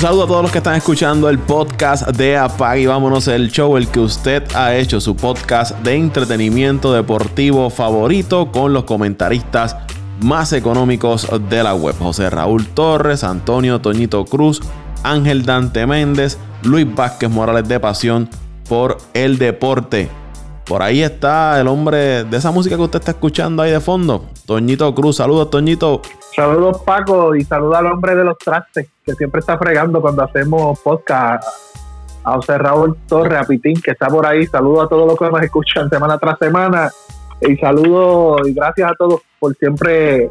Saludo a todos los que están escuchando el podcast de Apag y vámonos el show, el que usted ha hecho, su podcast de entretenimiento deportivo favorito con los comentaristas más económicos de la web. José Raúl Torres, Antonio Toñito Cruz, Ángel Dante Méndez, Luis Vázquez Morales de Pasión por el deporte. Por ahí está el hombre de esa música que usted está escuchando ahí de fondo, Toñito Cruz. Saludos, Toñito. Saludos, Paco, y saludos al hombre de los trastes, que siempre está fregando cuando hacemos podcast. A José Raúl Torres, a Pitín, que está por ahí. Saludos a todos los que nos escuchan semana tras semana. Y saludos y gracias a todos por siempre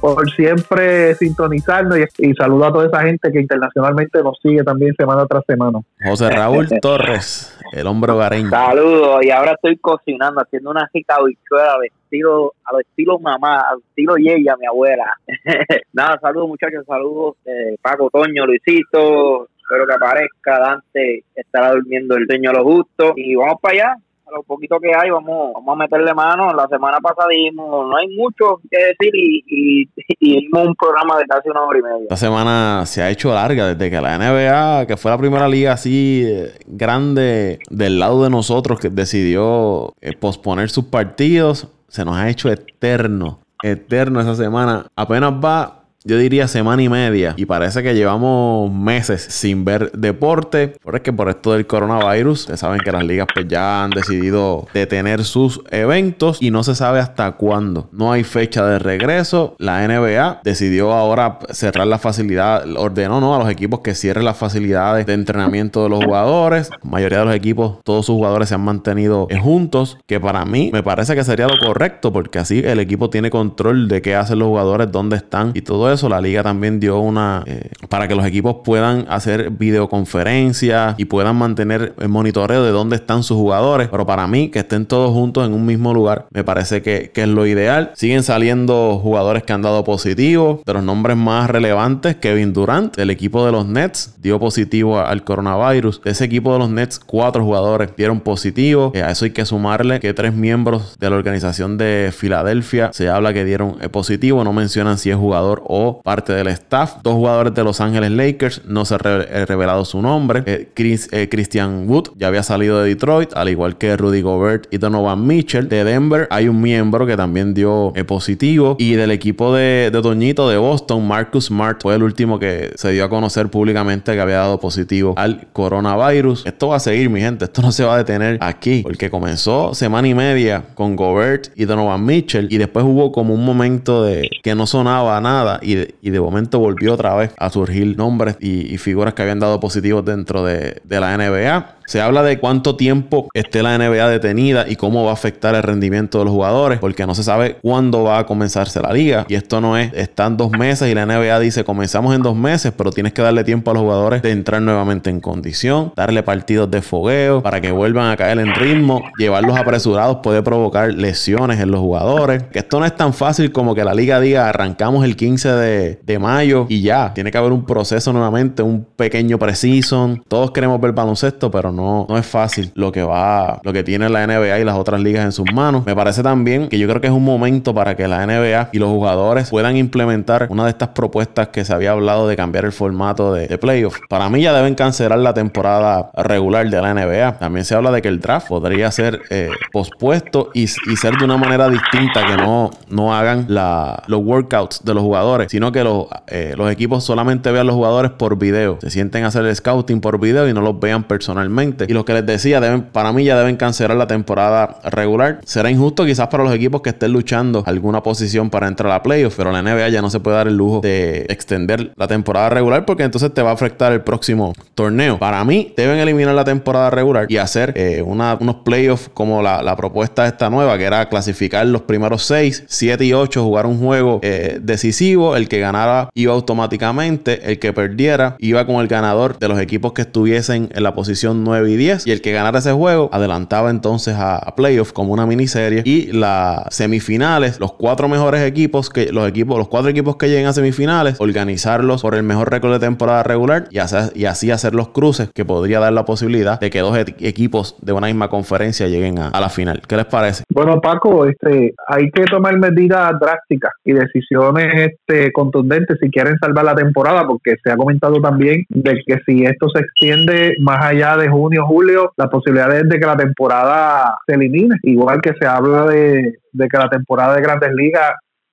por siempre sintonizarnos y, saludo a toda esa gente que internacionalmente nos sigue también semana tras semana. José Raúl Torres, el hombre hogareño. Saludos, y ahora estoy cocinando, haciendo una rica bichuela al estilo, al estilo mamá, al estilo Yeya, mi abuela. Nada, saludos muchachos, saludos eh, Paco, Toño, Luisito, espero que aparezca, Dante estará durmiendo el sueño a lo justo y vamos para allá lo poquito que hay, vamos, vamos a meterle mano. La semana pasada dimos, no hay mucho que decir y, dimos un programa de casi una hora y media. Esta semana se ha hecho larga desde que la NBA, que fue la primera liga así eh, grande del lado de nosotros, que decidió eh, posponer sus partidos, se nos ha hecho eterno, eterno esa semana. Apenas va yo diría semana y media. Y parece que llevamos meses sin ver deporte. Que por esto del coronavirus, ustedes saben que las ligas pues ya han decidido detener sus eventos y no se sabe hasta cuándo. No hay fecha de regreso. La NBA decidió ahora cerrar la facilidad, ordenó ¿no? a los equipos que cierren las facilidades de entrenamiento de los jugadores. La mayoría de los equipos, todos sus jugadores se han mantenido juntos. Que para mí me parece que sería lo correcto porque así el equipo tiene control de qué hacen los jugadores, dónde están y todo eso, la liga también dio una eh, para que los equipos puedan hacer videoconferencias y puedan mantener el monitoreo de dónde están sus jugadores. Pero para mí, que estén todos juntos en un mismo lugar, me parece que, es lo ideal. Siguen saliendo jugadores que han dado positivo, de los nombres más relevantes, Kevin Durant, del equipo de los Nets, dio positivo al coronavirus. De ese equipo de los Nets, cuatro jugadores dieron positivo. Eh, a eso hay que sumarle que tres miembros de la organización de Filadelfia se habla que dieron eh, positivo. No mencionan si es jugador o parte del staff. Dos jugadores de Los Ángeles Lakers no se ha eh, revelado su nombre. Eh, Chris, eh, Christian Wood ya había salido de Detroit, al igual que Rudy Gobert y Donovan Mitchell. De Denver hay un miembro que también dio positivo. Y del equipo de, de de Boston, Marcus Smart fue el último que se dio a conocer públicamente que había dado positivo al coronavirus. Esto va a seguir, mi gente. Esto no se va a detener aquí. Porque comenzó semana y media con Gobert y Donovan Mitchell. Y después hubo como un momento de que no sonaba nada. Y de momento volvió otra vez a surgir nombres y, figuras que habían dado positivos dentro de, de la NBA. Se habla de cuánto tiempo esté la NBA detenida y cómo va a afectar el rendimiento de los jugadores, porque no se sabe cuándo va a comenzarse la liga. Y esto no es, están dos meses y la NBA dice comenzamos en dos meses, pero tienes que darle tiempo a los jugadores de entrar nuevamente en condición, darle partidos de fogueo para que vuelvan a caer en ritmo. Llevarlos apresurados puede provocar lesiones en los jugadores. Que esto no es tan fácil como que la liga diga arrancamos el 15 de, de mayo y ya. Tiene que haber un proceso nuevamente, un pequeño preseason. Todos queremos ver baloncesto, pero no no, es fácil lo que va, lo que tiene la NBA y las otras ligas en sus manos. Me parece también que yo creo que es un momento para que la NBA y los jugadores puedan implementar una de estas propuestas que se había hablado de cambiar el formato de, playoff. Para mí ya deben cancelar la temporada regular de la NBA. También se habla de que el draft podría ser eh, pospuesto y, ser de una manera distinta, que no, no hagan los workouts de los jugadores, sino que los, eh, los equipos solamente vean los jugadores por video. Se sienten a hacer el scouting por video y no los vean personalmente y lo que les decía, deben, para mí ya deben cancelar la temporada regular. Será injusto quizás para los equipos que estén luchando alguna posición para entrar a la playoff, pero la NBA ya no se puede dar el lujo de extender la temporada regular porque entonces te va a afectar el próximo torneo. Para mí, deben eliminar la temporada regular y hacer eh, unos playoffs como la, propuesta esta nueva, que era clasificar los primeros 6, 7 y 8, jugar un juego eh, decisivo. El que ganara iba automáticamente, el que perdiera iba con el ganador de los equipos que estuviesen en la posición 9 y 10. Y el que ganara ese juego adelantaba entonces a, a playoff como una miniserie. Y las semifinales, los cuatro mejores equipos, que los equipos, los cuatro equipos que lleguen a semifinales, organizarlos por el mejor récord de temporada regular y, y así hacer los cruces que podría dar la posibilidad de que dos equipos de una misma conferencia lleguen a, la final. ¿Qué les parece? Bueno, Paco, este, hay que tomar medidas drásticas y decisiones este, contundentes si quieren salvar la temporada, porque se ha comentado también de que si esto se extiende más allá de junio, julio, la posibilidad es de que la temporada se elimine, igual que se habla de, de que la temporada de grandes ligas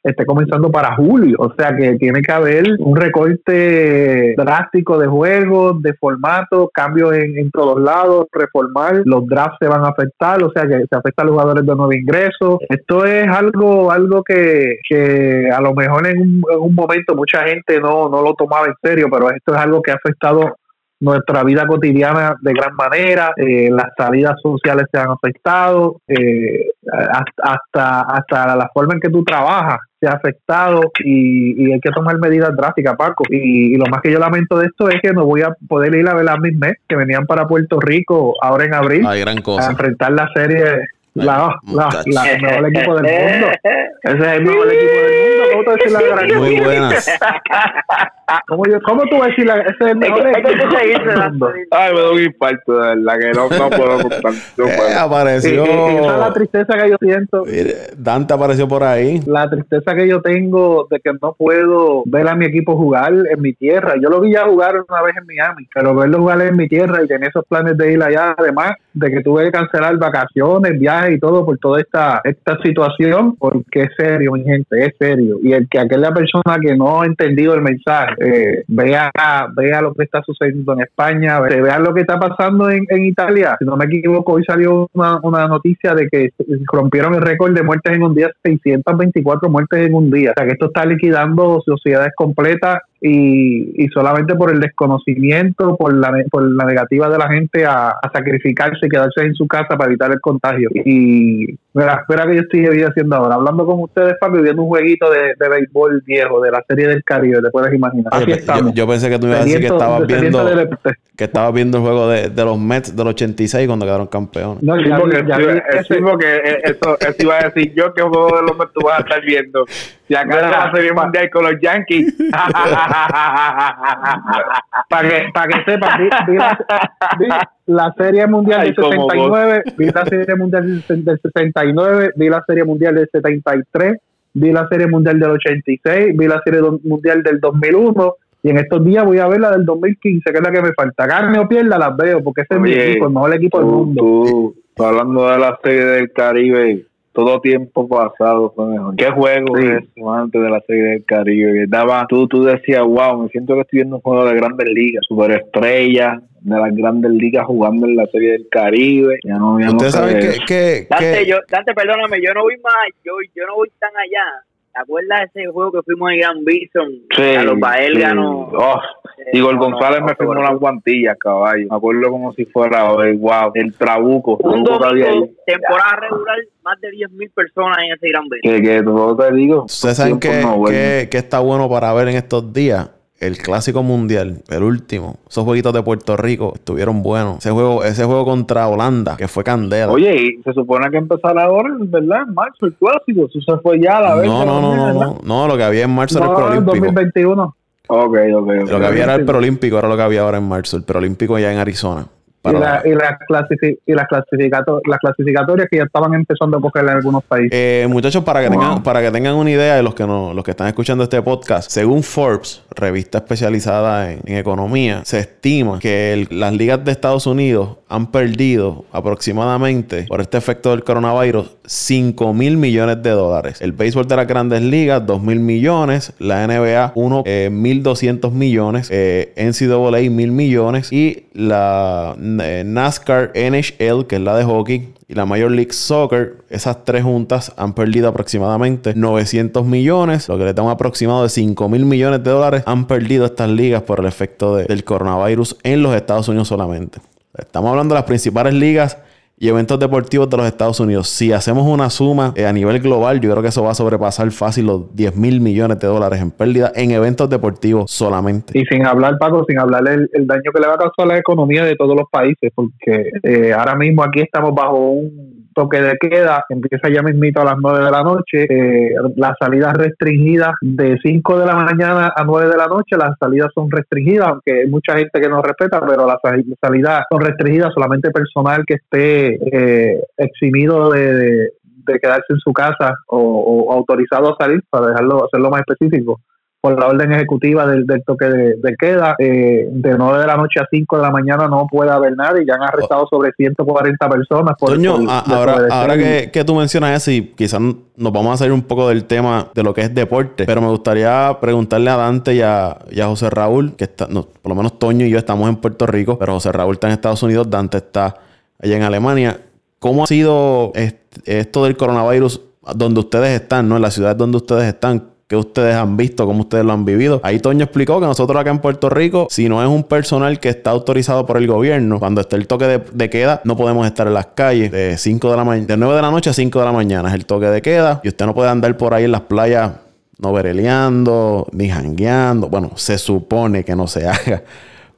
esté comenzando para julio. O sea que tiene que haber un recorte drástico de juegos, de formato, cambios en, todos lados, reformar, los drafts se van a afectar, o sea que se afecta a los jugadores de nuevo ingreso. Esto es algo algo que, que a lo mejor en un, en un momento mucha gente no, no lo tomaba en serio, pero esto es algo que ha afectado nuestra vida cotidiana de gran manera, eh, las salidas sociales se han afectado, eh, hasta, hasta la forma en que tú trabajas se ha afectado y, hay que tomar medidas drásticas, Paco. Y, lo más que yo lamento de esto es que no voy a poder ir a ver a mis mes que venían para Puerto Rico ahora en abril a enfrentar la serie la, la, la, el mejor equipo del mundo. Ese es el mejor equipo del mundo. ¿Cómo tú decir la gran Muy buenas. ¿Cómo, yo, ¿Cómo tú vas a decir la, ese es el mejor equipo del mundo? Ay, me doy un infarto, de verdad, que no, no puedo contar. No eh, apareció. Y, esa es la tristeza que yo siento. Dante apareció por ahí. La tristeza que yo tengo de que no puedo ver a mi equipo jugar en mi tierra. Yo lo vi ya jugar una vez en Miami, pero verlo jugar en mi tierra y tener esos planes de ir allá, además de que tuve que cancelar vacaciones, viajes y todo por toda esta, esta situación, porque es serio, mi gente, es serio. Y el que aquella persona que no ha entendido el mensaje, eh, vea, vea lo que está sucediendo en España, vea lo que está pasando en, en Italia. Si no me equivoco, hoy salió una, una noticia de que rompieron el récord de muertes en un día, 624 muertes en un día. O sea que esto está liquidando sociedades completas y, y solamente por el desconocimiento, por la, por la negativa de la gente a, sacrificarse y quedarse en su casa para evitar el contagio. Y mira, espera que yo estoy haciendo ahora, hablando con ustedes, Paco, viendo un jueguito de, de béisbol viejo, de la serie del Caribe, te puedes imaginar. Yo, pensé que tú ibas a decir que estabas viendo que estabas viendo el juego de, de, los Mets del 86 cuando quedaron campeones. No, ya, porque, ya, eh, eso, eso iba a decir yo que juego de los Mets tú vas a estar viendo. Si acá la serie mundial con los Yankees. para que, para que sepas, vi, la, serie mundial del 69, vi la serie mundial del 69, vi la serie mundial del 73, vi la serie mundial del 86, vi la serie mundial del 2001 y en estos días voy a ver la del 2015, que es la que me falta. Gane o pierda, las veo, porque ese es mi equipo, el mejor equipo del mundo. Tú, hablando de la serie del Caribe, todo tiempo pasado fue mejor. ¿Qué juego es antes de la serie del Caribe? Daba, tú, tú decías, wow, me siento que estoy viendo un juego de grandes ligas, superestrellas de las grandes ligas jugando en la serie del Caribe. Ya no ¿Usted sabe que, que, Dante, Yo, Dante, perdóname, yo no voy más, yo, yo no voy tan allá ¿Te acuerdas de ese juego que fuimos en Gran Bison? Sí, a los Baelganos. Oh, Igor González me firmó las guantillas, caballo. Me acuerdo como si fuera hoy, wow, el trabuco. Un domingo, temporada regular, más de 10.000 personas en ese Gran Bison. Que, que todo te digo. ¿Ustedes saben qué que está bueno para ver en estos días? El clásico mundial, el último, esos jueguitos de Puerto Rico estuvieron buenos. Ese juego, ese juego contra Holanda, que fue candela. Oye, y se supone que empezara ahora, ¿verdad? En marzo, el clásico. Eso se fue ya a la vez. No, no, no, no, no, no. Lo que había en marzo era el Prolímpico. 2021. Ok, ok, ok. Lo que había era el Prolímpico, era lo que había ahora en marzo. El Prolímpico ya en Arizona y, la, y, las y las, las clasificatorias que ya estaban empezando a coger en algunos países. Eh, muchachos, para que, tengan, para que tengan una idea de los que, no, los que están escuchando este podcast, según Forbes, revista especializada en, economía, se estima que las ligas de Estados Unidos han perdido aproximadamente, por este efecto del coronavirus, 5 mil millones de dólares. El béisbol de las grandes ligas, 2 mil millones. La NBA, 1 eh, 1.200 millones. Eh, NCAA, mil millones. Y la NASCAR NHL, que es la de hockey, y la Major League Soccer, esas tres juntas han perdido aproximadamente 900 millones, lo que le da un aproximado de 5 mil millones de dólares. Han perdido estas ligas por el efecto del coronavirus en los Estados Unidos solamente. Estamos hablando de las principales ligas y eventos deportivos de los Estados Unidos. Si hacemos una suma eh, a nivel global, yo creo que eso va a sobrepasar fácil los 10 mil millones de dólares en pérdida en eventos deportivos solamente. Y sin hablar, Paco, sin hablar el, el daño que le va a causar a la economía de todos los países, porque eh, ahora mismo aquí estamos bajo un toque de queda, empieza ya mismito a las 9 de la noche, eh, las salidas restringidas de 5 de la mañana a 9 de la noche, las salidas son restringidas, aunque hay mucha gente que no respeta, pero las salidas son restringidas solamente personal que esté eh, eximido de, de, quedarse en su casa o, o autorizado a salir, para dejarlo hacerlo más específico por la orden ejecutiva del, toque de, queda. Eh, de 9 de la noche a 5 de la mañana no puede haber nadie. Ya han arrestado sobre 140 personas. Por, ahora, ahora que, tú mencionas eso, y quizás nos vamos a salir un poco del tema de lo que es deporte, pero me gustaría preguntarle a Dante y a, José Raúl, que está, por lo menos Toño y yo estamos en Puerto Rico, pero José Raúl está en Estados Unidos, Dante está allá en Alemania. ¿Cómo ha sido esto del coronavirus donde ustedes están, ¿no? En la ciudad donde ustedes están? Que ustedes han visto, cómo ustedes lo han vivido. Ahí Toño explicó que nosotros acá en Puerto Rico, si no es un personal que está autorizado por el gobierno, cuando está el toque de, queda, no podemos estar en las calles de 5 de la mañana, de 9 de la noche a 5 de la mañana es el toque de queda y usted no puede andar por ahí en las playas no vereleando, ni jangueando. Bueno, se supone que no se haga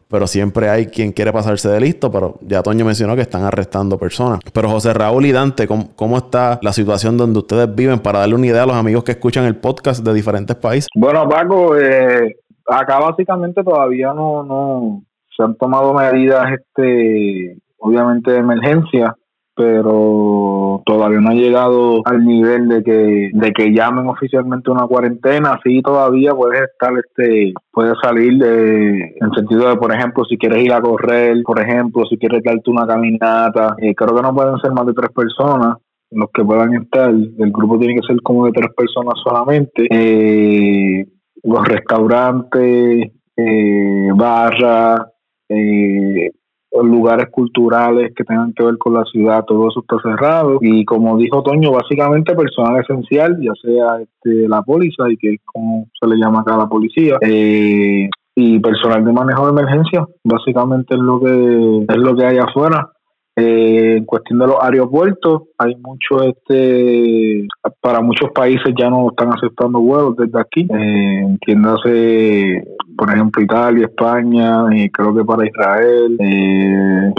pero siempre hay quien quiere pasarse de listo, pero ya Toño mencionó que están arrestando personas. Pero José Raúl y Dante, ¿cómo, está la situación donde ustedes viven para darle una idea a los amigos que escuchan el podcast de diferentes países? Bueno, Paco, eh, acá básicamente todavía no, no se han tomado medidas, este, obviamente de emergencia, pero todavía no ha llegado al nivel de que de que llamen oficialmente una cuarentena. Sí todavía puedes estar este puedes salir de, en sentido de por ejemplo si quieres ir a correr por ejemplo si quieres darte una caminata. Eh, creo que no pueden ser más de tres personas los que puedan estar. El grupo tiene que ser como de tres personas solamente. Eh, los restaurantes eh, barras eh, lugares culturales que tengan que ver con la ciudad, todo eso está cerrado. Y como dijo Toño, básicamente personal esencial, ya sea este, la policía, y que es como se le llama acá a la policía, eh, y personal de manejo de emergencia, básicamente es lo que es lo que hay afuera. Eh, en cuestión de los aeropuertos, hay mucho, este, para muchos países ya no están aceptando vuelos desde aquí. Eh, entiéndase, por ejemplo, Italia, España, y creo que para Israel, eh,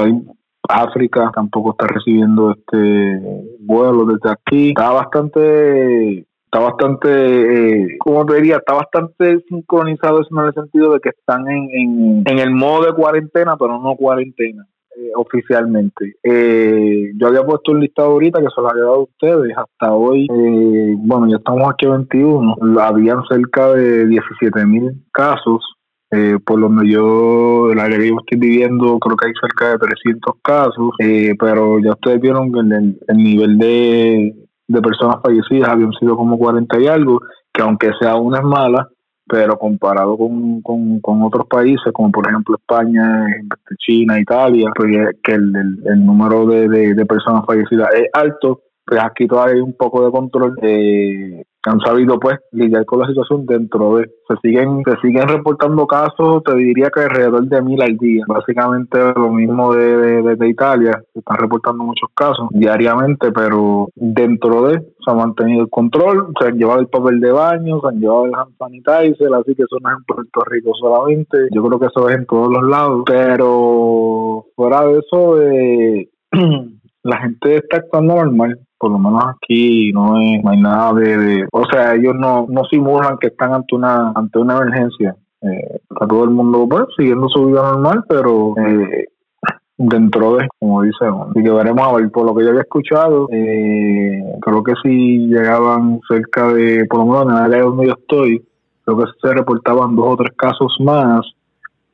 África tampoco está recibiendo este vuelos desde aquí. Está bastante está bastante, eh, te diría, está bastante sincronizado eso en el sentido de que están en, en, en el modo de cuarentena, pero no cuarentena. Eh, oficialmente. Eh, yo había puesto un listado ahorita que se lo había dado a ustedes. Hasta hoy, eh, bueno, ya estamos aquí a 21, habían cerca de 17 mil casos. por donde yo, el área que yo estoy viviendo, creo que hay cerca de 300 casos, pero ya ustedes vieron que el, el nivel de, de personas fallecidas habían sido como 40 y algo, que aunque sea una es mala, pero comparado con, con, otros países, como por ejemplo España, China, Italia, pues que el, el, número de, de, personas fallecidas es alto, pues aquí todavía hay un poco de control. Eh, han sabido pues lidiar con la situación dentro de se siguen se siguen reportando casos te diría que alrededor de mil al día. Básicamente lo mismo de, de, Italia se están reportando muchos casos diariamente pero dentro de se ha mantenido el control se han llevado el papel de baño se han llevado el hand sanitizer así que eso no es en Puerto Rico solamente. Yo creo que eso es en todos los lados. Pero fuera de eso eh, la gente está actuando normal por lo menos aquí no, hay nada de, o sea ellos no, no simulan que están ante una ante una emergencia. Eh, está todo el mundo pues, siguiendo su vida normal pero eh, dentro de como dice así que a ver por lo que yo había escuchado eh, creo que si llegaban cerca de por lo menos en el área donde yo estoy creo que se reportaban dos o tres casos más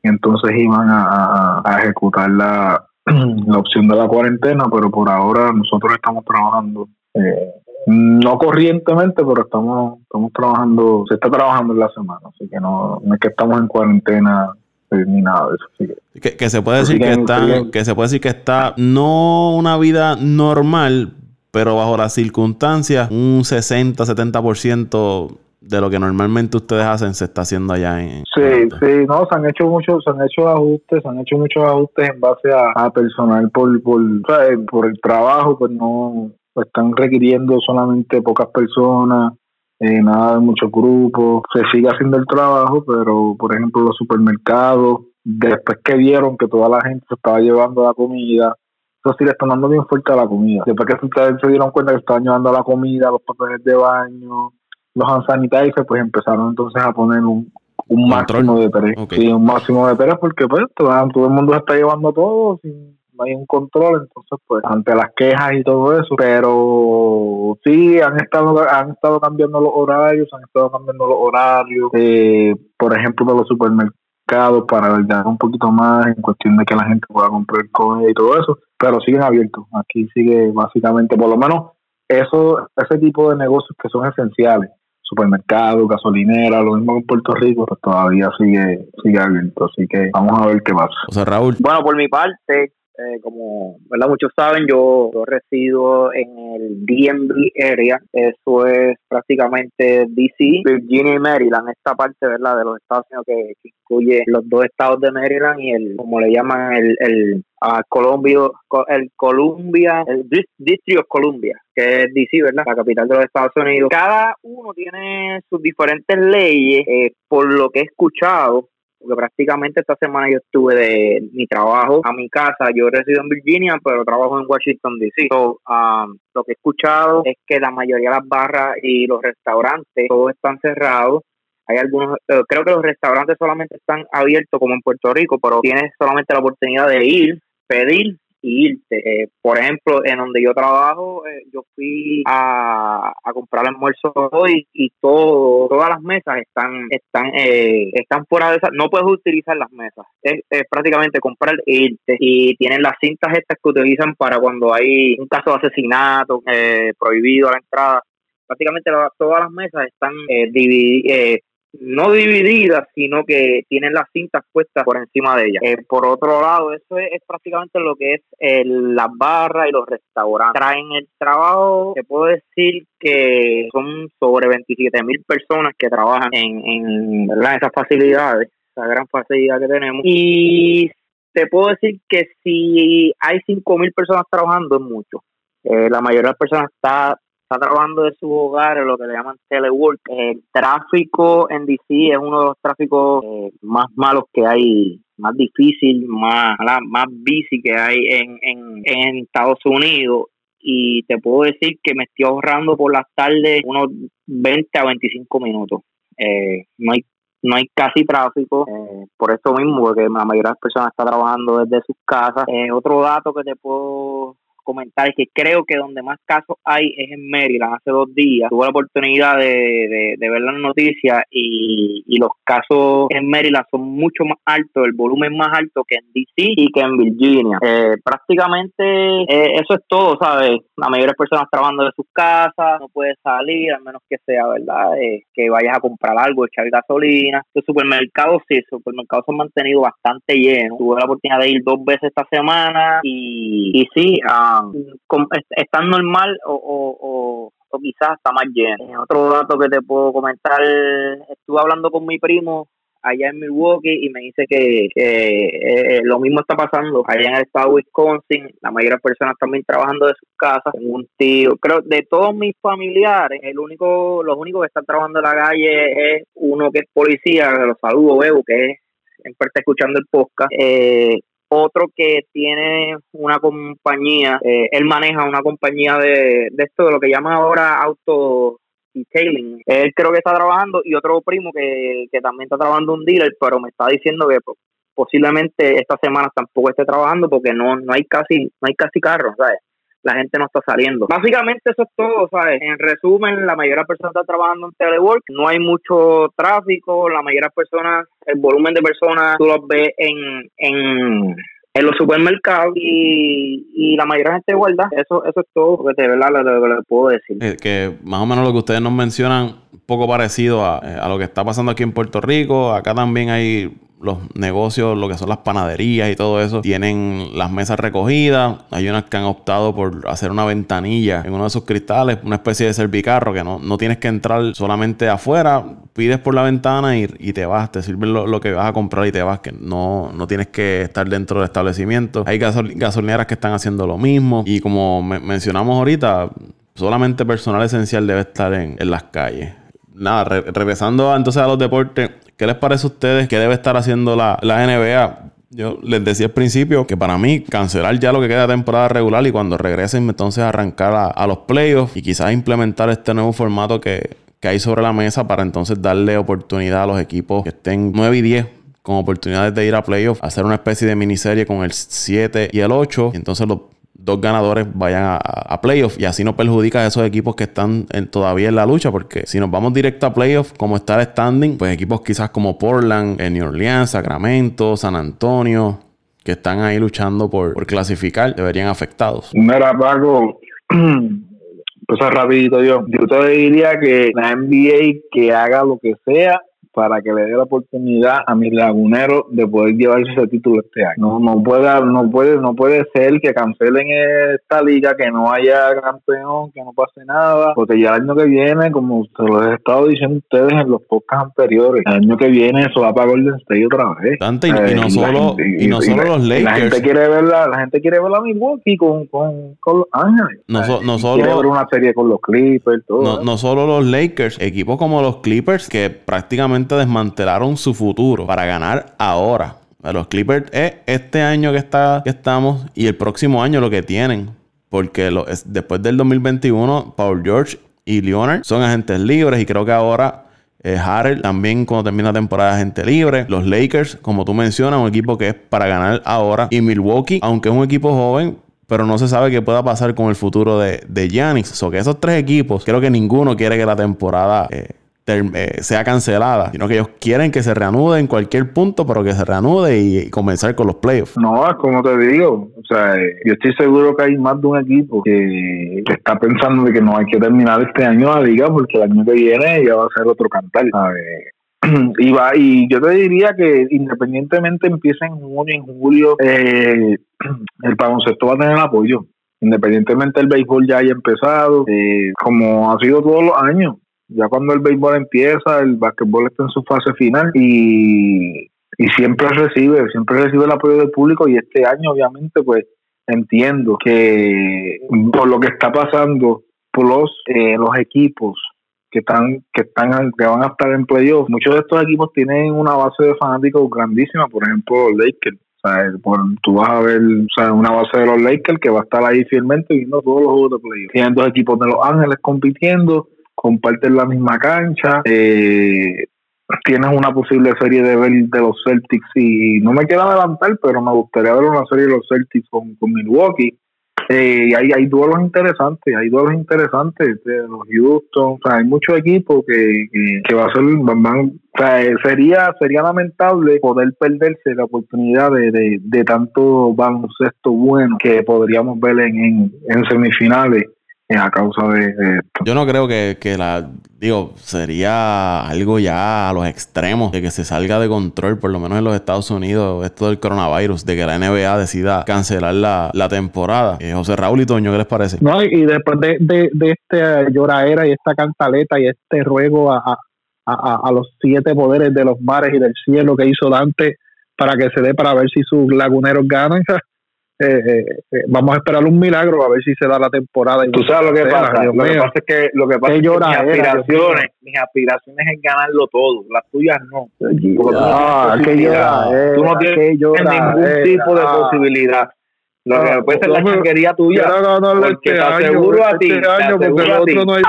y entonces iban a, a ejecutar la la opción de la cuarentena, pero por ahora nosotros estamos trabajando, eh, no corrientemente, pero estamos, estamos trabajando, se está trabajando en la semana, así que no, es que estamos en cuarentena eh, ni nada de eso. que, se puede decir que, está, que se puede decir que está no una vida normal, pero bajo las circunstancias, un 60-70% de lo que normalmente ustedes hacen se está haciendo allá en... Sí, sí, no, se han hecho muchos, se han hecho ajustes, se han hecho muchos ajustes en base a, personal por, por, por el trabajo, pues no, pues están requiriendo solamente pocas personas, eh, nada de muchos grupos, se sigue haciendo el trabajo, pero por ejemplo los supermercados, después que vieron que toda la gente se estaba llevando la comida, eso sí le están dando bien fuerte a la comida. Después que ustedes se dieron cuenta que estaban llevando la comida, los papeles de baño, los hand sanitizers, pues empezaron entonces a poner un, un máximo de tres. Sí, un máximo de tres porque pues todo, todo el mundo se está llevando todo sin no hay un control, entonces pues ante las quejas y todo eso, pero sí han estado han estado cambiando los horarios, han estado cambiando los horarios, eh, por ejemplo de los supermercados para dar un poquito más en cuestión de que la gente pueda comprar comida y todo eso, pero siguen abiertos, aquí sigue básicamente por lo menos eso ese tipo de negocios que son esenciales supermercados, gasolineras, lo mismo que en Puerto Rico, pues todavía sigue, sigue abierto. Así que vamos a ver qué pasa. O sea, Raúl. Bueno, por mi parte, eh, como ¿verdad? muchos saben, yo, resido en el DMV area, eso es prácticamente DC, Virginia y Maryland, esta parte ¿verdad? de los Estados Unidos que, incluye los dos estados de Maryland y el, como le llaman, el, el Colombia, el Columbia, el District of Columbia, que es DC, ¿verdad? La capital de los Estados Unidos. Cada uno tiene sus diferentes leyes, eh, por lo que he escuchado, porque prácticamente esta semana yo estuve de mi trabajo a mi casa. Yo resido en Virginia, pero trabajo en Washington, D.C. Um, lo que he escuchado es que la mayoría de las barras y los restaurantes, todos están cerrados. Hay algunos, eh, creo que los restaurantes solamente están abiertos como en Puerto Rico, pero tienes solamente la oportunidad de ir, pedir irte. Eh, por ejemplo, en donde yo trabajo, eh, yo fui a, a comprar almuerzo hoy y todo, todas las mesas están están eh, están fuera de esa, no puedes utilizar las mesas. Es, prácticamente comprar e irte y tienen las cintas estas que utilizan para cuando hay un caso de asesinato prohibido a la entrada prácticamente todas las mesas están divididas, no divididas, sino que tienen las cintas puestas por encima de ellas. Eh, por otro lado, eso es, prácticamente lo que es el, las barras y los restaurantes. Traen el trabajo, te puedo decir que son sobre 27 mil personas que trabajan en, en esas facilidades, esa gran facilidad que tenemos. Y te puedo decir que si hay 5 mil personas trabajando es mucho. Eh, la mayoría de las personas está está trabajando de su hogar en lo que le llaman telework. El tráfico en DC es uno de los tráficos eh, más malos que hay, más difícil, más, más busy que hay en, en, en Estados Unidos y te puedo decir que me estoy ahorrando por las tardes unos 20 a 25 minutos. Eh, no hay no hay casi tráfico, eh, por eso mismo, porque la mayoría de las personas está trabajando desde sus casas. otro dato que te puedo comentar que creo que donde más casos hay es en Maryland. Hace dos días tuve la oportunidad de, ver las noticias y, y, los casos en Maryland son mucho más altos, el volumen más alto que en DC y que en Virginia. Eh, prácticamente eh, eso es todo, ¿sabes? La mayoría de personas trabajando de sus casas, no puedes salir, al menos que sea, ¿verdad? Eh, que vayas a comprar algo, echar gasolina. Los supermercados, sí, los supermercados se han mantenido bastante llenos. Tuve la oportunidad de ir dos veces esta semana y, y sí, ah, están normal o, o, o, quizás está más lleno. Eh, otro dato que te puedo comentar, estuve hablando con mi primo allá en Milwaukee y me dice que, eh, lo mismo está pasando allá en el estado de Wisconsin. La mayoría de las personas también trabajando de sus casas. un tío, creo, de todos mis familiares, el único, los únicos que están trabajando en la calle es uno que es policía, que lo saludo, Bebo, que es siempre está escuchando el podcast. Eh, otro que tiene una compañía, eh, él maneja una compañía de, de esto, de lo que llaman ahora auto detailing. Él creo que está trabajando y otro primo que, que también está trabajando un dealer, pero me está diciendo que posiblemente esta semana tampoco esté trabajando porque no, no hay casi, no hay casi carros, ¿sabes? La gente no está saliendo. Básicamente eso es todo, ¿sabes? En resumen, la mayoría de personas están trabajando en telework, no hay mucho tráfico, la mayoría de personas, el volumen de personas tú los ves en, en en los supermercados y, y la mayoría de gente guarda. Eso, eso es todo que de verdad lo, que le puedo decir. Eh, que más o menos lo que ustedes nos mencionan, poco parecido a, eh, a, lo que está pasando aquí en Puerto Rico. Acá también hay los negocios, lo que son las panaderías y todo eso, tienen las mesas recogidas. Hay unas que han optado por hacer una ventanilla en uno de esos cristales, una especie de servicarro que no, no tienes que entrar solamente afuera, pides por la ventana y, te vas, te sirven lo, que vas a comprar y te vas, que no, no tienes que estar dentro del establecimiento. Hay gasolineras que están haciendo lo mismo y como mencionamos ahorita, solamente personal esencial debe estar en, en las calles nada, regresando entonces a los deportes, ¿qué les parece a ustedes que debe estar haciendo la, NBA? Yo les decía al principio que para mí cancelar ya lo que queda de temporada regular y cuando regresen entonces arrancar a, los playoffs y quizás implementar este nuevo formato que, que, hay sobre la mesa para entonces darle oportunidad a los equipos que estén 9 y 10 con oportunidades de ir a playoffs, hacer una especie de miniserie con el 7 y el 8 y entonces los dos ganadores vayan a, playoffs y así no perjudica a esos equipos que están todavía en la lucha porque si nos vamos directo a playoffs como está el standing pues equipos quizás como Portland, New Orleans, Sacramento, San Antonio que están ahí luchando por, por clasificar deberían afectados. Mira Paco pues rapidito yo yo te diría que la NBA que haga lo que sea para que le dé la oportunidad a mis laguneros de poder llevarse ese título este año. No, no puede, no puede, no puede ser que cancelen esta liga, que no haya campeón, que no pase nada, porque ya el año que viene, como se lo he estado diciendo ustedes en los podcasts anteriores, el año que viene eso va para Golden State otra vez. y, no eh, solo, y, no solo los Lakers. La gente quiere ver la, la gente quiere ver a Milwaukee con, con, con los Ángeles. No, no solo quiere ver una serie con los Clippers, todo. No, no solo los Lakers, equipos como los Clippers que prácticamente desmantelaron su futuro para ganar ahora. Los Clippers es este año que, está, que estamos y el próximo año lo que tienen. Porque después del 2021, Paul George y Leonard son agentes libres y creo que ahora eh, Harrell también cuando termina la temporada de agente libre. Los Lakers, como tú mencionas, un equipo que es para ganar ahora. Y Milwaukee, aunque es un equipo joven, pero no se sabe qué pueda pasar con el futuro de, de Giannis. O que esos tres equipos, creo que ninguno quiere que la temporada eh, sea cancelada, sino que ellos quieren que se reanude en cualquier punto, pero que se reanude y, comenzar con los playoffs. No, es como te digo, o sea, yo estoy seguro que hay más de un equipo que está pensando de que no hay que terminar este año la liga porque el año que viene ya va a ser otro cantar. Y, va, y yo te diría que independientemente empiece en junio, en julio, eh, el baloncesto va a tener apoyo independientemente el béisbol ya haya empezado, eh, como ha sido todos los años. Ya cuando el béisbol empieza, el básquetbol está en su fase final y, y siempre recibe, siempre recibe el apoyo del público y este año obviamente pues entiendo que por lo que está pasando por los, eh, los equipos que están que están que van a estar en playoffs muchos de estos equipos tienen una base de fanáticos grandísima por ejemplo los Lakers o sea, por, tú vas a ver o una base de los Lakers que va a estar ahí fielmente viendo todos los juegos de playoffs tienen dos equipos de Los Ángeles compitiendo comparten la misma cancha, eh, tienes una posible serie de ver de los Celtics y no me quiero adelantar, pero me gustaría ver una serie de los Celtics con, Milwaukee. Eh, y hay, hay duelos interesantes, hay duelos interesantes de los Houston, o sea, hay muchos equipos que, que, va a ser, van, o sea, eh, sería, sería lamentable poder perderse la oportunidad de, de, de tanto baloncesto bueno que podríamos ver en, en semifinales a causa de, esto. Yo no creo que, la, digo, sería algo ya a los extremos, de que se salga de control, por lo menos en los Estados Unidos, esto del coronavirus, de que la NBA decida cancelar la, temporada. Eh, José Raúl y Toño, ¿qué les parece? No, y después de, de, de este lloradera y esta cantaleta y este ruego a, a, a los siete poderes de los mares y del cielo que hizo Dante para que se dé para ver si sus laguneros ganan, eh, eh, eh, vamos a esperar un milagro a ver si se da la temporada. Tú sabes lo que pasa. Lo que pasa es que, lo que pasa es que mis aspiraciones, mis aspiraciones es ganarlo todo. Las tuyas no. Ah, tú no tienes ningún tipo de posibilidad. Lo que puede ser la chanquería tuya. Porque te aseguro a ti. Este año, porque el otro no hay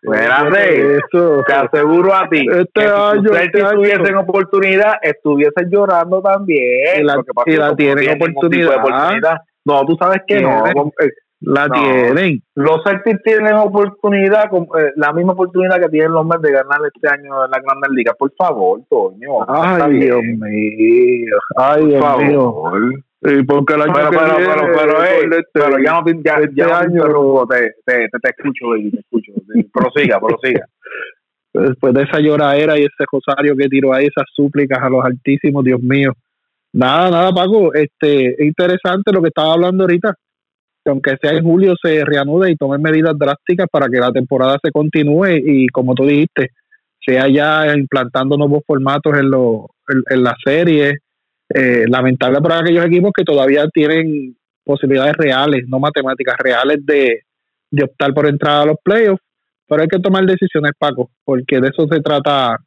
Espérate, te aseguro a ti este que año, si este tuviesen oportunidad, estuviesen llorando también. Y la, y la tienen oportunidad. No, tú sabes que no. Eh, la tienen. Los Celtics tienen oportunidad, eh, la misma oportunidad que tienen los Mets de ganar este año en la Grandes Ligas. Por favor, Toño. Ay, Dios mío. Ay, Dios mío. Sí, porque el año pero, pero, pero, pero, este, pero, ya no ya, este ya año, te, te, te, te, escucho, baby, te escucho. Prosiga, prosiga. después de esa lloradera y ese rosario que tiró ahí, esas súplicas a los altísimos, Dios mío. Nada, nada, Paco, este, es interesante lo que estaba hablando ahorita, que aunque sea en julio se reanude y tome medidas drásticas para que la temporada se continúe y como tú dijiste, sea ya implantando nuevos formatos en, lo, en, la serie. Eh, lamentable para aquellos equipos que todavía tienen posibilidades reales, no matemáticas reales de, de optar por entrar a los playoffs, pero hay que tomar decisiones, Paco, porque de eso se trata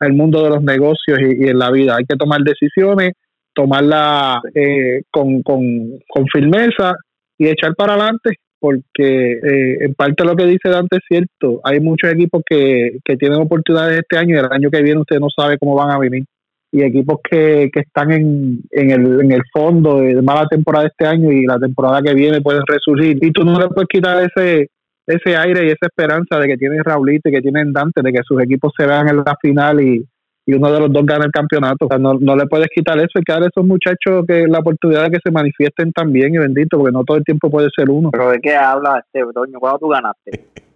el mundo de los negocios y, en la vida. Hay que tomar decisiones, tomarla eh, con, con, con firmeza y echar para adelante porque eh, en parte lo que dice Dante es cierto. Hay muchos equipos que, que tienen oportunidades este año y el año que viene usted no sabe cómo van a venir. Y equipos que, que están en, en, el, en el fondo de mala temporada este año y la temporada que viene pueden resurgir. Y tú no le puedes quitar ese ese aire y esa esperanza de que tienen Raulito y que tienen Dante, de que sus equipos se vean en la final y, y uno de los dos gana el campeonato. O sea, no, no le puedes quitar eso, hay que a esos muchachos que la oportunidad de que se manifiesten también y bendito, porque no todo el tiempo puede ser uno. Pero de qué habla este Toño, ¿cuándo tú ganaste?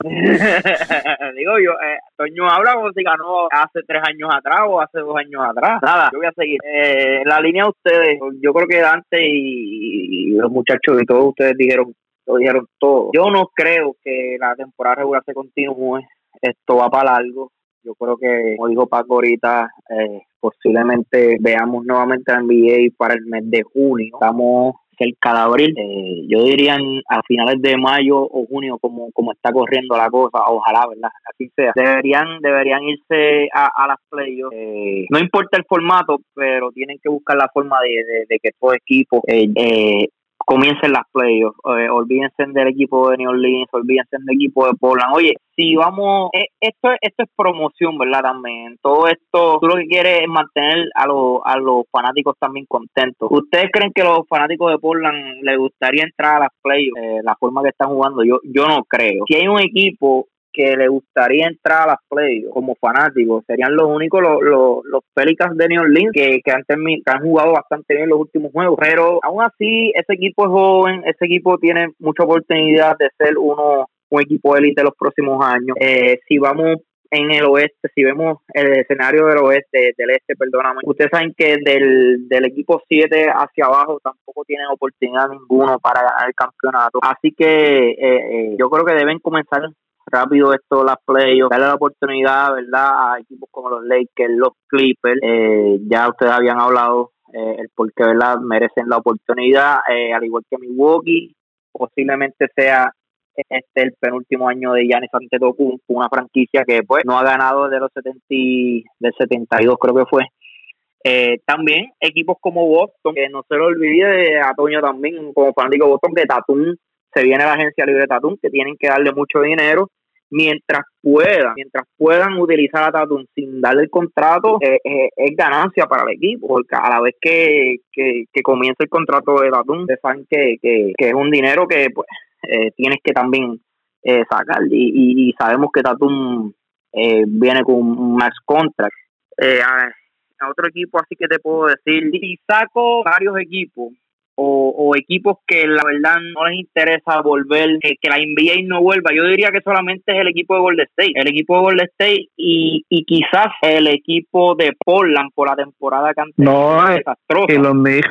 Digo yo, eh, Toño habla como si ganó hace tres años atrás o hace dos años atrás. Nada, yo voy a seguir. Eh, la línea de ustedes, yo creo que Dante y, los muchachos y todos ustedes dijeron, lo dijeron todo. Yo no creo que la temporada regular se continúe. Esto va para largo yo creo que, como dijo Paco ahorita, eh, posiblemente veamos nuevamente la NBA para el mes de junio. Estamos cerca de abril, eh, yo diría a finales de mayo o junio, como, como está corriendo la cosa, ojalá, ¿verdad? Así sea. Deberían, deberían irse a, las playoffs. Eh, no importa el formato, pero tienen que buscar la forma de, de, que todo equipo eh, comiencen las playoffs, eh, olvídense del equipo de New Orleans, olvídense del equipo de Portland. Oye, si vamos, eh, esto, esto es promoción, ¿verdad? También, todo esto, tú lo que quieres es mantener a, los a los fanáticos también contentos. ¿Ustedes creen que los fanáticos de Portland les gustaría entrar a las playoffs, eh, la forma que están jugando? Yo, yo no creo. Si hay un equipo que le gustaría entrar a las playoffs como fanáticos serían los únicos los, los, los Pelicans de New Orleans que, que, han que han jugado bastante bien en los últimos juegos. Pero aún así ese equipo es joven ese equipo tiene mucha oportunidad de ser uno un equipo élite los próximos años. Eh, si vamos en el oeste, si vemos el escenario del oeste, del este, perdóname, ustedes saben que del, del equipo 7 hacia abajo tampoco tienen oportunidad ninguno para el campeonato. Así que eh, eh, yo creo que deben comenzar rápido esto, las playoffs, darle la oportunidad, ¿verdad? A equipos como los Lakers, los Clippers, eh, ya ustedes habían hablado eh, el por qué, ¿verdad? Merecen la oportunidad, eh, al igual que Milwaukee, posiblemente sea este el penúltimo año de Giannis Antetokounmpo, una franquicia que pues no ha ganado desde los 70 del 72 creo que fue. también equipos como Boston, que no se lo olvide a Toño también, como fanático de Boston, que Tatum se viene la agencia libre Tatum, que tienen que darle mucho dinero mientras puedan, mientras puedan utilizar a Tatum sin darle el contrato, eh, eh, es ganancia para el equipo, porque a la vez que, que, comienza el contrato de Tatum, ustedes saben que, que, es un dinero que pues eh, tienes que también sacar y, y, sabemos que Tatum viene con un max contract. a, otro equipo así que te puedo decir, y saco varios equipos o, equipos que la verdad no les interesa volver, que, la NBA no vuelva. Yo diría que solamente es el equipo de Golden State, el equipo de Golden State y, y quizás el equipo de Portland por la temporada que han tenido no, desastrosa. Y los Knicks,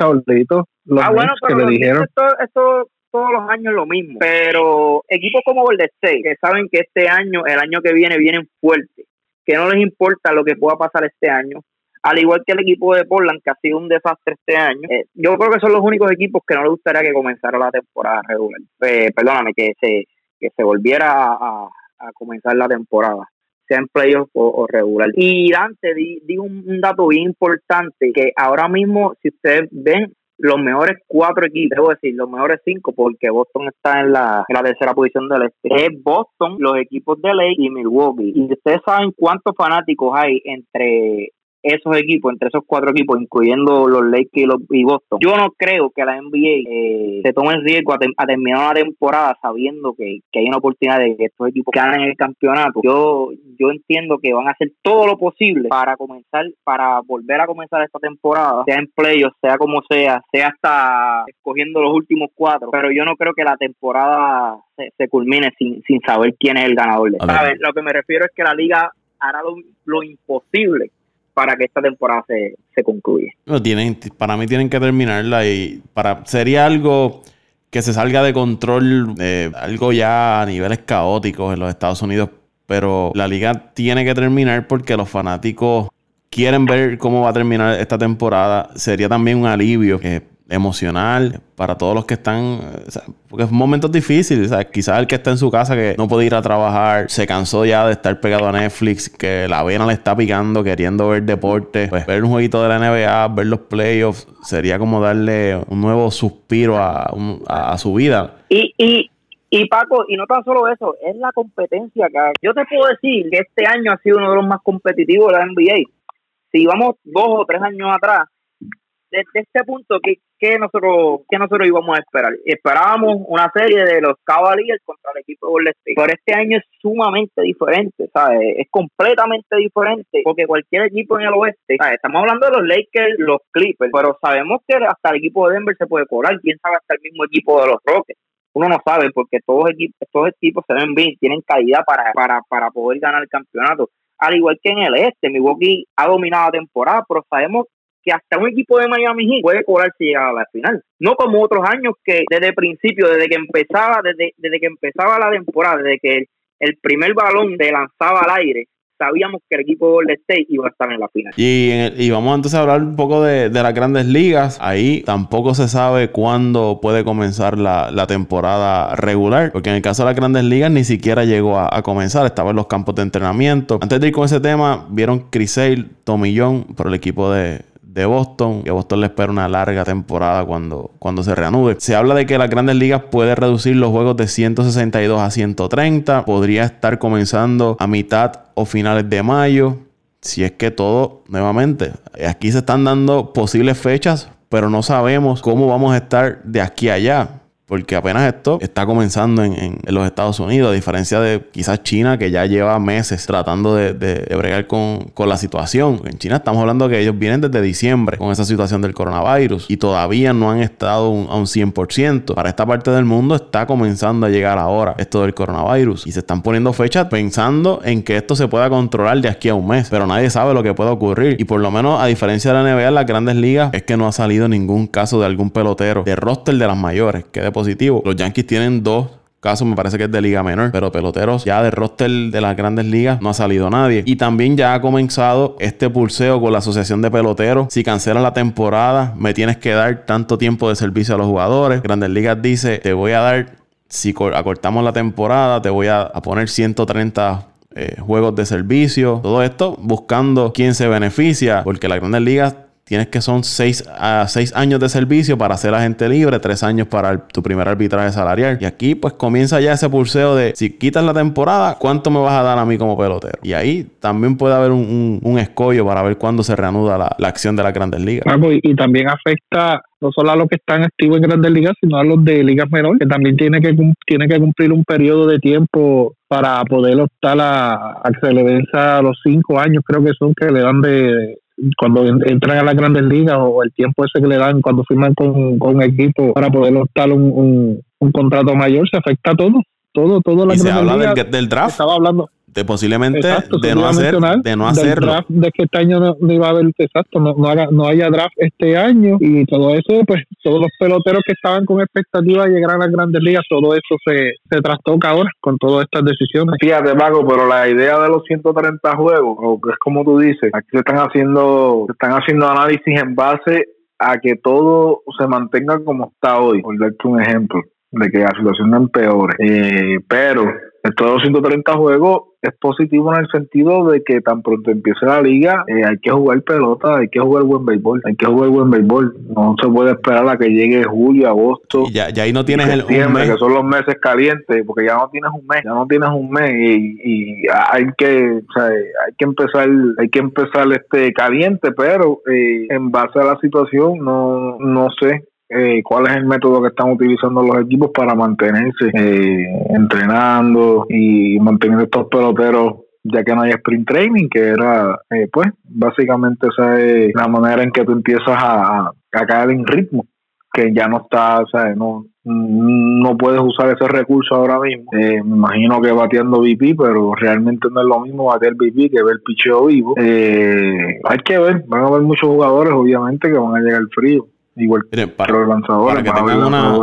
los ah, bueno, pero que le dijeron. Esto, todos los años lo mismo, pero equipos como Golden State, que saben que este año, el año que viene, vienen fuertes, que no les importa lo que pueda pasar este año, al igual que el equipo de Portland, que ha sido un desastre este año. Eh, yo creo que son los únicos equipos que no le gustaría que comenzara la temporada regular. Eh, perdóname, que se, que se volviera a, comenzar la temporada sea en playoff o, regular. Y Dante, di, un, dato bien importante, que ahora mismo, si ustedes ven, los mejores cuatro equipos, debo decir, los mejores cinco, porque Boston está en la, la tercera posición del este, es Boston, los equipos de LA y Milwaukee. Y ustedes saben cuántos fanáticos hay entre esos equipos, entre esos cuatro equipos, incluyendo los Lakers y, los, y Boston, yo no creo que la NBA eh, se tome el riesgo a, terminar la temporada sabiendo que, hay una oportunidad de que estos equipos ganen el campeonato. Yo, yo entiendo que van a hacer todo lo posible para comenzar, para volver a comenzar esta temporada, sea en playoffs, sea como sea, sea hasta escogiendo los últimos cuatro, pero yo no creo que la temporada se, culmine sin, sin saber quién es el ganador. ¿Sabes? Lo que me refiero es que la liga hará lo, imposible para que esta temporada se, se concluya. tienen, para mí tienen que terminarla y para sería algo que se salga de control, eh, algo ya a niveles caóticos en los Estados Unidos, pero la liga tiene que terminar porque los fanáticos quieren ver cómo va a terminar esta temporada. Sería también un alivio que emocional para todos los que están, porque es un momento difícil, o sea, quizás el que está en su casa que no puede ir a trabajar, se cansó ya de estar pegado a Netflix, que la vena le está picando queriendo ver deporte, pues ver un jueguito de la NBA, ver los playoffs, sería como darle un nuevo suspiro a, a, su vida. Y, y, y Paco, y no tan solo eso, es la competencia que yo te puedo decir que este año ha sido uno de los más competitivos de la NBA. Si vamos dos o tres años atrás, desde este punto, ¿qué, qué nosotros qué nosotros íbamos a esperar? Esperábamos una serie de los Cavaliers contra el equipo de Golden State. Pero este año es sumamente diferente, ¿sabes? Es completamente diferente porque cualquier equipo en el oeste, ¿sabes? Estamos hablando de los Lakers, los Clippers, pero sabemos que hasta el equipo de Denver se puede cobrar. ¿Quién sabe hasta el mismo equipo de los Rockets? Uno no sabe porque todos, equipos, estos equipos se ven bien, tienen calidad para, para, para poder ganar el campeonato al igual que en el este, Milwaukee ha dominado la temporada, pero sabemos que hasta un equipo de Miami Heat puede cobrar si llega a la final. No como otros años que desde el principio, desde que empezaba, desde, desde que empezaba la temporada, desde que el, primer balón se lanzaba al aire, sabíamos que el equipo de Golden State iba a estar en la final. Y, y vamos entonces a hablar un poco de, las grandes ligas. Ahí tampoco se sabe cuándo puede comenzar la, temporada regular, porque en el caso de las grandes ligas ni siquiera llegó a, comenzar, estaba en los campos de entrenamiento. Antes de ir con ese tema, vieron Chris Sale, Tomillón por el equipo de, de Boston, que Boston le espera una larga temporada cuando, cuando se reanude. Se habla de que las grandes ligas puede reducir los juegos de 162 a 130, podría estar comenzando a mitad o finales de mayo, si es que todo, nuevamente, aquí se están dando posibles fechas, pero no sabemos cómo vamos a estar de aquí a allá porque apenas esto está comenzando en, los Estados Unidos, a diferencia de quizás China, que ya lleva meses tratando de, bregar con, la situación. En China estamos hablando que ellos vienen desde diciembre con esa situación del coronavirus y todavía no han estado a un 100%. Para esta parte del mundo está comenzando a llegar ahora esto del coronavirus y se están poniendo fechas pensando en que esto se pueda controlar de aquí a un mes, pero nadie sabe lo que puede ocurrir. Y por lo menos, a diferencia de la NBA, en las grandes ligas, es que no ha salido ningún caso de algún pelotero de roster de las mayores que de Los Yankees tienen dos casos, me parece que es de liga menor, pero peloteros ya de roster de las grandes ligas no ha salido nadie. Y también ya ha comenzado este pulseo con la Asociación de Peloteros. Si cancelas la temporada, me tienes que dar tanto tiempo de servicio a los jugadores. Grandes Ligas dice, te voy a dar, si acortamos la temporada, te voy a, poner 130 eh, juegos de servicio. Todo esto buscando quién se beneficia, porque las grandes ligas tienes que son seis, a seis años de servicio para ser agente libre, tres años para tu primer arbitraje salarial. Y aquí pues comienza ya ese pulseo de si quitas la temporada, ¿cuánto me vas a dar a mí como pelotero? Y ahí también puede haber un, escollo para ver cuándo se reanuda la, acción de las grandes ligas. y, también afecta no solo a los que están activos en grandes ligas, sino a los de ligas menores, que también tiene que, cumplir un periodo de tiempo para poder optar a, a que venza los cinco años, creo que son, que le dan de, cuando entran a las grandes ligas o el tiempo ese que le dan cuando firman con, con un equipo para poder optar un, un, contrato mayor, se afecta a todo. Todo, todo la y se habla del, draft. Estaba hablando de posiblemente de, no hacer, de no hacerlo. de que este año no, iba a haber, exacto, no, no, haya draft este año y todo eso, pues todos los peloteros que estaban con expectativa de llegar a las grandes ligas, todo eso se, se trastoca ahora con todas estas decisiones. Fíjate, Paco, pero la idea de los 130 juegos, o es como tú dices, aquí se están haciendo, se están haciendo análisis en base a que todo se mantenga como está hoy, por darte un ejemplo de que la situación no empeore. Eh, pero estos 230 juegos es positivo en el sentido de que tan pronto empiece la liga, eh, hay que jugar pelota, hay que jugar buen béisbol, hay que jugar buen béisbol. No se puede esperar a que llegue julio, agosto. ya, ya ahí no tienes el mes. que son los meses calientes, porque ya no tienes un mes, ya no tienes un mes y, hay que, o sea, hay que empezar, hay que empezar este caliente, pero eh, en base a la situación no, no sé eh, cuál es el método que están utilizando los equipos para mantenerse eh, entrenando y mantener estos peloteros ya que no hay sprint training, que era, eh, pues, básicamente esa es la manera en que tú empiezas a, a caer en ritmo, que ya no está, sea, no, no puedes usar ese recurso ahora mismo. me imagino que bateando VP, pero realmente no es lo mismo batear VP que ver picheo vivo. hay que ver, van a haber muchos jugadores, obviamente, que van a llegar frío igual para, los lanzadores, para que, tengan una,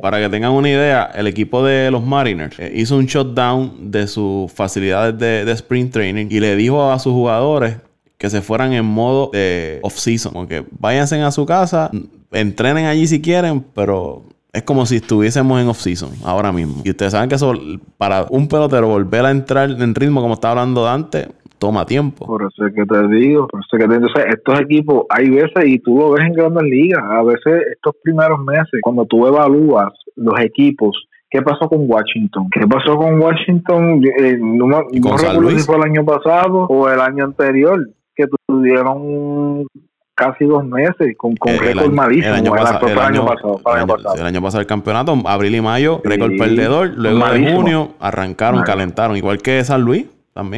para que tengan una idea, el equipo de los Mariners eh, hizo un shutdown de sus facilidades de, sprint training y le dijo a sus jugadores que se fueran en modo de off-season, porque váyanse a su casa, entrenen allí si quieren, pero es como si estuviésemos en off-season ahora mismo. Y ustedes saben que eso, para un pelotero volver a entrar en ritmo, como estaba hablando antes, toma tiempo. Por eso es que te digo, por eso es que te Entonces, estos equipos, hay veces, y tú lo ves en grandes ligas, a veces estos primeros meses, cuando tú evalúas los equipos, ¿Qué pasó con Washington? ¿Qué pasó con Washington? Eh, no, no recuerdo si fue el año pasado o el año anterior, que tuvieron casi dos meses con, con récord malísimo. El año, pasado, el, año, pasado, el año pasado el campeonato, abril y mayo, récord perdedor. Luego de junio arrancaron, calentaron, igual que San Luis.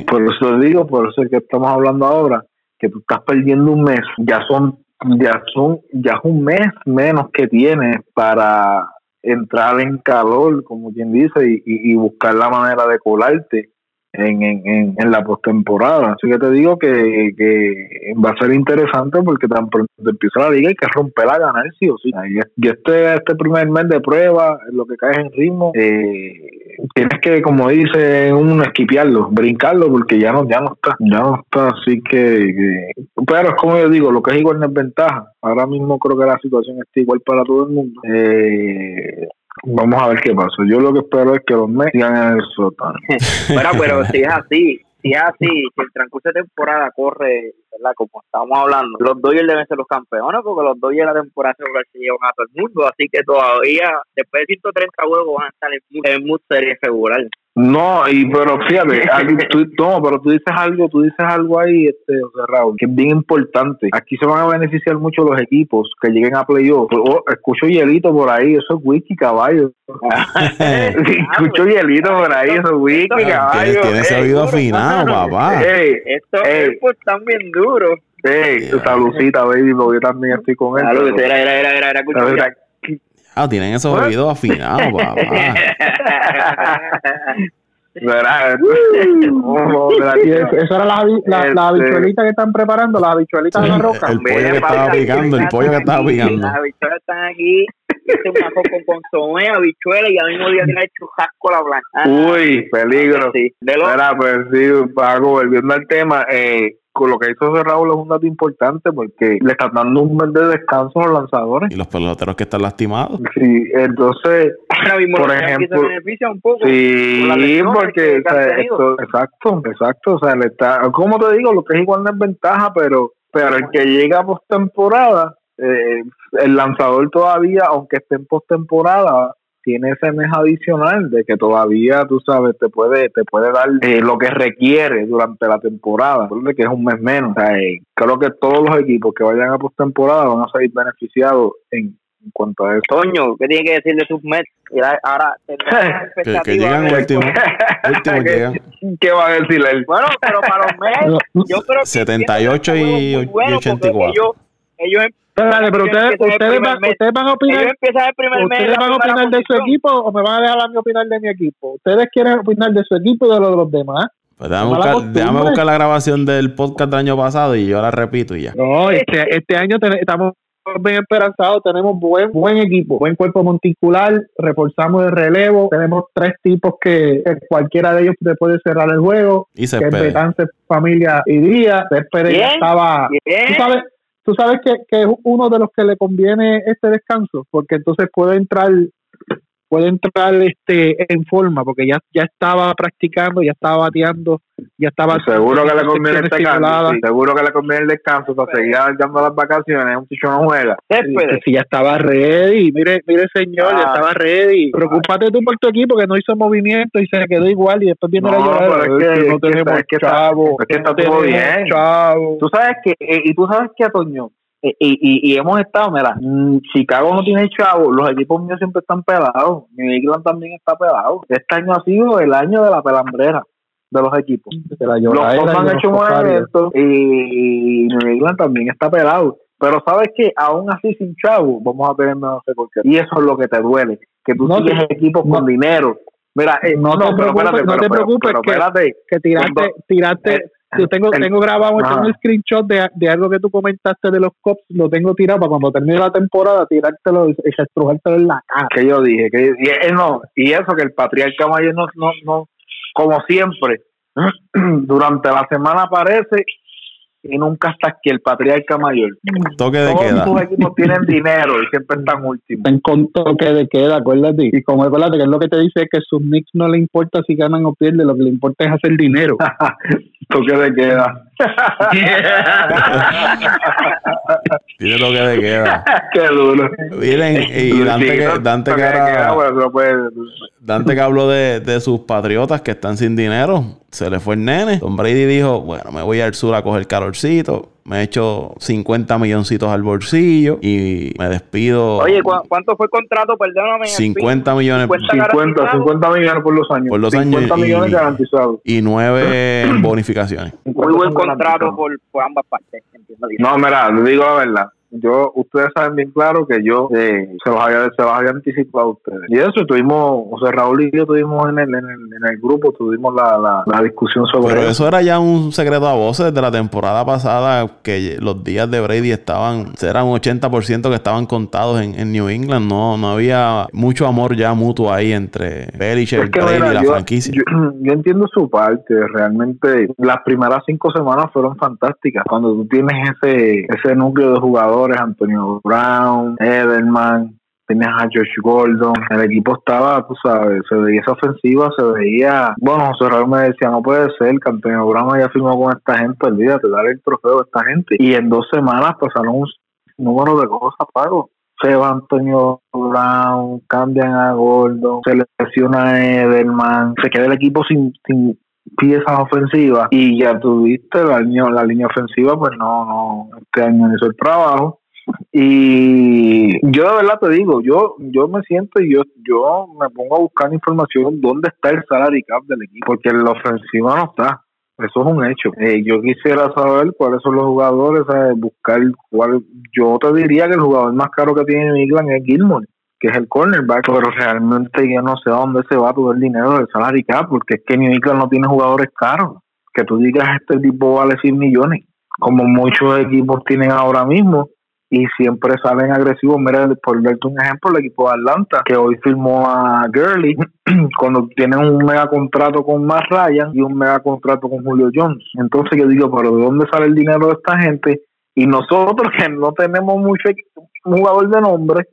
Por eso digo, por eso es que estamos hablando ahora, que tú estás perdiendo un mes, ya son, ya son, ya es un mes menos que tienes para entrar en calor, como quien dice, y, y buscar la manera de colarte en, en, en, la postemporada. Así que te digo que, que, va a ser interesante porque tan pronto empieza la liga hay que romperla a ganar sí o sí. Y este, este primer mes de prueba, lo que caes en ritmo, eh, tienes que, como dice uno, esquipearlo, brincarlo porque ya no, ya no está, ya no está. Así que, pero es como yo digo, lo que es igual no es ventaja. Ahora mismo creo que la situación está igual para todo el mundo. Eh, Vamos a ver qué pasa. Yo lo que espero es que los Mets sigan en el sótano. bueno, pero si es así, si así, si el transcurso de temporada corre, ¿verdad? Como estamos hablando, los Dodgers deben ser los campeones porque los Dodgers la temporada se llevan a todo el mundo, así que todavía después de 130 juegos van a estar en, en serie regular. No, y pero fíjate, tú, no, pero tú dices algo, tú dices algo ahí, este, Raúl, que es bien importante. Aquí se van a beneficiar mucho los equipos que lleguen a playoff. Oh, escucho hielito por ahí, eso es whisky, caballo. escucho hielito por ahí, eso es whisky, caballo. Tienes ese oído afinado, papá. Estos equipos están bien duros. Hey, saludcita, baby, porque yo también estoy con él. Salud, era, era, era, era, era, Ah, tienen esos oídos afinados, papá. ¿Verdad? Eso era la, la, la habichuelita que están preparando, las habichuelitas de la roca. El, pollo que estaba picando, el pollo que estaba picando. Las habichuelas están aquí, hice una con consomé, habichuela y al mismo día tiene churrasco la blanca. Uy, peligro. Sí. De lo... pues sí, Paco, volviendo al tema, eh, lo que hizo Raúl es un dato importante porque le están dando un mes de descanso a los lanzadores. Y los peloteros que están lastimados. Sí, entonces, por ejemplo, un poco sí, porque, exacto, exacto, o sea, le está, como te digo, lo que es igual no es ventaja, pero, pero el que llega a postemporada, eh, el lanzador todavía, aunque esté en postemporada, tiene ese mes adicional de que todavía, tú sabes, te puede te puede dar eh, lo que requiere durante la temporada, que es un mes menos. Eh, creo que todos los equipos que vayan a postemporada van a salir beneficiados en, cuanto a eso. Toño, ¿qué tiene que decir de sus Mets? Ahora, que, que llegan último, último ¿Qué, ¿Qué va a decir él? Bueno, pero para los Mets, yo creo que 78 y, 84. Ellos, pero ustedes, ustedes, van, ustedes van a opinar. ¿Ustedes van a opinar de su equipo o me van a dejar a mí opinar de mi equipo? ¿Ustedes quieren opinar de su equipo y de los, de los demás? Pues déjame, buscar, déjame buscar, la grabación del podcast del año pasado y yo la repito y ya. No, este, este año estamos bien esperanzados, tenemos buen buen equipo, buen cuerpo monticular, reforzamos el relevo, tenemos tres tipos que, cualquiera de ellos te puede cerrar el juego, y se que es Familia y Díaz, estaba, ¿tú sabes? Tú sabes que, que, es uno de los que le conviene este descanso, porque entonces puede entrar puede entrar este en forma porque ya ya estaba practicando, ya estaba bateando, ya estaba seguro que le conviene el descanso, seguro que le conviene el descanso para seguir dando las vacaciones, un chicho no juega. si ya estaba ready, mire, mire señor, ya ah. estaba ready. Preocúpate tú por tu equipo que no hizo movimiento y se quedó igual y después viene la llorada. Es que, no tenemos es que chavo, es que está todo bien. Chavo. Tú sabes que eh, y tú sabes que Toño y, y, y, hemos estado, mira, mm, Chicago no tiene chavo, los equipos míos siempre están pelados, New England también está pelado. Este año ha sido el año de la pelambrera de los equipos. los dos han hecho movimientos y New England también está pelado. Pero sabes que aún así sin chavo, vamos a tener no sé por qué. Y eso es lo que te duele, que tú tienes equipos con dinero. Mira, eh, no, te preocupes, no te preocupes que, que tiraste, tiraste yo tengo, tengo grabado un screenshot de, de, algo que tú comentaste de los cops, lo tengo tirado para cuando termine la temporada tirártelo y estrujártelo en la cara. Que yo dije, que y, eh, no, y eso que el patriarca mayor no, no, no, como siempre, durante la semana aparece y nunca está aquí el patriarca mayor. Toque de Todos queda. sus equipos tienen dinero y siempre están últimos. En con toque de queda, acuérdate. Y como acuérdate que es lo que te dice es que a sus Knicks no le importa si ganan o pierden, lo que le importa es hacer dinero. toque de queda. Tiene toque de queda. Qué duro. Miren, y Dante, que, Dante, que, Dante que habló de, de sus patriotas que están sin dinero se le fue el nene. Tom Brady dijo, bueno, me voy al sur a coger calorcito. Me he hecho 50 milloncitos al bolsillo y me despido. Oye, ¿cuánto fue el contrato? Perdóname. 50 millones. 50, 50, millones por los años. Por los 50 millones garantizados. Y 9 bonificaciones. Muy buen contrato por, por ambas partes. No, mira, le digo la verdad yo, ustedes saben bien claro que yo eh, se, los había, se los había anticipado a ustedes. Y eso tuvimos, o sea, Raúl y yo tuvimos en el, en el, en el grupo, tuvimos la, la, discusión sobre Pero eso. era ya un secreto a voces desde la temporada pasada, que los días de Brady estaban, eran un 80% que estaban contados en, en, New England. No, no había mucho amor ya mutuo ahí entre Belichick, Brady y la franquicia. Yo, entiendo su parte, realmente las primeras cinco semanas fueron fantásticas. Cuando tú tienes ese, ese núcleo de jugadores Antonio Brown, Edelman, tenías a Josh Gordon, el equipo estaba, tú sabes, se veía esa ofensiva, se veía, bueno, José Raúl me decía, no puede ser que Antonio Brown haya firmado con esta gente, olvídate, darle el trofeo a esta gente. Y en dos semanas pasaron un número de cosas, pago. Se va Antonio Brown, cambian a Gordon, se lesiona a Edelman, se queda el equipo sin, sin piezas ofensivas y ya tuviste la línea, la línea ofensiva, pues no, no, este año hizo el trabajo. Y yo de verdad te digo, yo yo me siento y yo yo me pongo a buscar información dónde está el salary cap del equipo, porque la ofensiva no está. Eso es un hecho. Eh, yo quisiera saber cuáles son los jugadores, buscar cuál. Yo te diría que el jugador más caro que tiene England es Gilmore que es el cornerback, pero realmente yo no sé a dónde se va todo el dinero del salary porque es que New England no tiene jugadores caros. Que tú digas, este tipo vale 100 millones, como muchos equipos tienen ahora mismo, y siempre salen agresivos. Mira, por darte un ejemplo, el equipo de Atlanta, que hoy firmó a Gurley, cuando tienen un mega contrato con Matt Ryan y un mega contrato con Julio Jones. Entonces yo digo, pero ¿de dónde sale el dinero de esta gente? Y nosotros que no tenemos mucho jugador de nombre,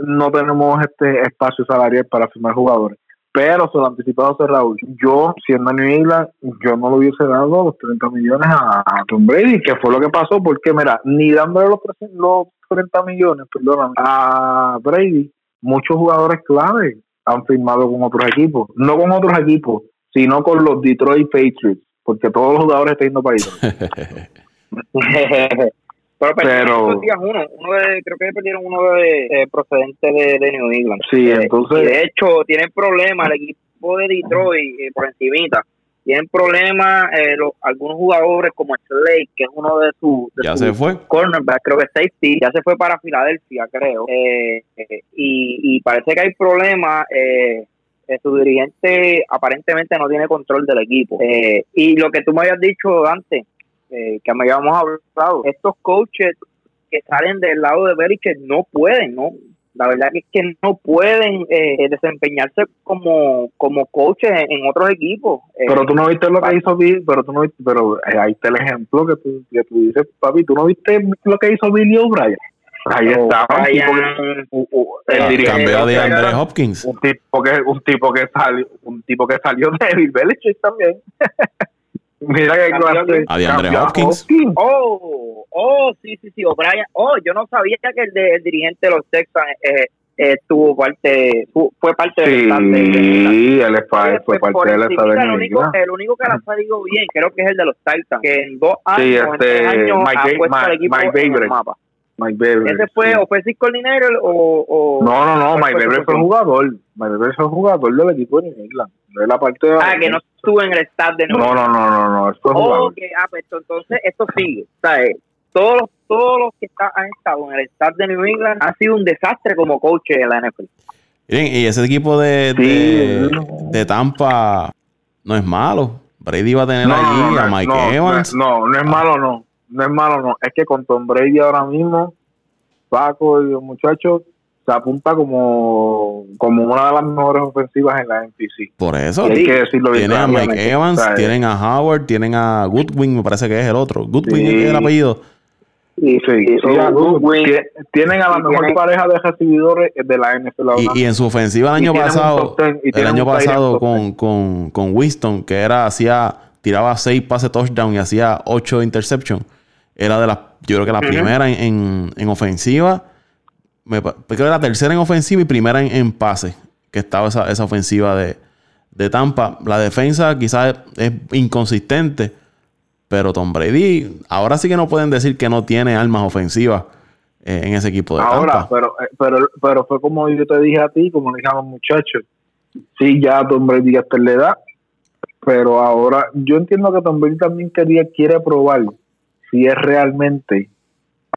no tenemos este espacio salarial para firmar jugadores. Pero se lo anticipado José Raúl. Yo, siendo New England, yo no lo hubiese dado los 30 millones a, Tom Brady, que fue lo que pasó, porque mira, ni dándole los, los 30 millones, perdón, a Brady, muchos jugadores clave han firmado con otros equipos. No con otros equipos, sino con los Detroit Patriots, porque todos los jugadores están yendo para ahí. Pero, pero uno, uno de, creo que perdieron uno de eh, procedente de, de, New England. Sí, eh, entonces. de hecho, tienen problemas el equipo de Detroit eh, por encimita. Tienen problemas eh, los, algunos jugadores como Slade, que es uno de sus ya se fue cornerback, creo que safety, ya se fue para Filadelfia, creo. Eh, y, y parece que hay problemas. Eh, su dirigente aparentemente no tiene control del equipo. y lo que tú me habías dicho antes, eh, que me habíamos hablado, estos coaches que salen del lado de Belichick no pueden, ¿no? La verdad es que no pueden eh, desempeñarse como, como coaches en, otros equipos. Eh, pero tú no viste lo que hizo Bill, pero tú no pero ahí está el ejemplo que tú, que tú dices, papi, tú no viste lo que hizo Billy O'Brien. Ahí está, un tipo que, u- u- el Ah, dirigente Cambió de Andre Hopkins. un tipo que un tipo que salió un tipo que salió de Bill Belichick también. Mira que clase. a DeAndre Hopkins. Oh, oh, sí, sí, sí, O'Brien. Oh, yo no sabía que el, de- el dirigente de los Texans eh, eh, tuvo parte, fu- fue parte del staff de- de- Sí, él fue pues, parte de la encimita, estado de el New único, el único que la ha salido bien, creo que es el de los Titans, que en dos años, Sí, en tres este, años, Mike ha Ba- puesto al Mike- equipo Mike en el Babers. mapa. Mike Bever. ¿Ese fue sí. offensive coordinator o...? o No, no, no, ¿cuál Mike fue su Bever fue posición? jugador. Mike Bever fue jugador del equipo de New England. No es la parte de Ah, que no estuvo en el staff de No, no, no, no, no, él fue Oh, jugador. que, ah, pues entonces esto sigue. ¿sabes? Todos los, todos los que está- han estado en el staff de New England han sido un desastre como coach en la NFL. Miren, y ese equipo de, Sí. de, de Tampa no es malo. Brady va a tener No, no, a Mike no, Evans. No, no es malo, no. No es malo, no. Es que con Tom Brady ahora mismo, Paco y los muchachos se apunta como, como una de las mejores ofensivas en la NPC. Por eso. Y hay que decirlo bien Tienen a Mike. Evans, O sea, tienen a Howard, tienen a Goodwin, me parece que es el otro. Goodwin Sí. es el apellido. Y, Sí, y- sí, a Goodwin. Tie- tienen a la mejor tienen- pareja de recibidores de la NFL. Y, y en su ofensiva el año pasado, ten, el año pasado con, con, con Winston, que era, hacía, tiraba seis pases touchdown y hacía ocho interceptions. Era de las, yo creo que la primera en, en, en ofensiva. Me, creo que la tercera en ofensiva y primera en, en pase. Que estaba esa, esa ofensiva de, de Tampa. La defensa quizás es, es inconsistente. Pero Tom Brady, ahora sí que no pueden decir que no tiene armas ofensivas eh, en ese equipo de Ahora, Tampa. pero, eh, pero, pero fue como yo te dije a ti, como le dije a los muchachos. Sí, ya Tom Brady en la edad, pero ahora yo entiendo que Tom Brady también quería, quiere probar si es realmente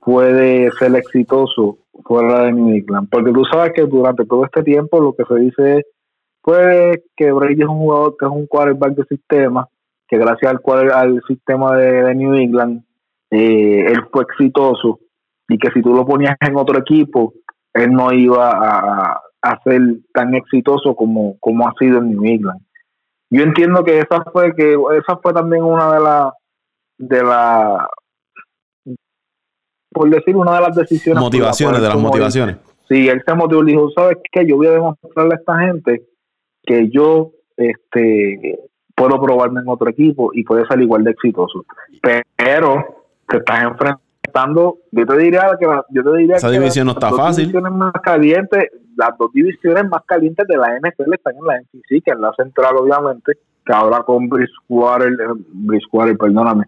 puede ser exitoso fuera de New England. Porque tú sabes que durante todo este tiempo lo que se dice es pues, que Brady es un jugador que es un quarterback de sistema, que gracias al, quarter- al sistema de, de New England, eh, él fue exitoso y que si tú lo ponías en otro equipo, él no iba a, a ser tan exitoso como, como ha sido en New England. Yo entiendo que esa fue que esa fue también una de las de la por decir una de las decisiones motivaciones, de las motivaciones. Sí, él se motivó y dijo, ¿sabes qué? Yo voy a demostrarle a esta gente que yo este puedo probarme en otro equipo y puede ser igual de exitoso. Pero te estás enfrentando, yo te diría que la- yo te diría Esa que división no las está dos fácil. divisiones más calientes, las dos divisiones más calientes de la NFL están en la NCC, que es la central obviamente, que ahora con Bridgewater, eh, Bridgewater, perdóname,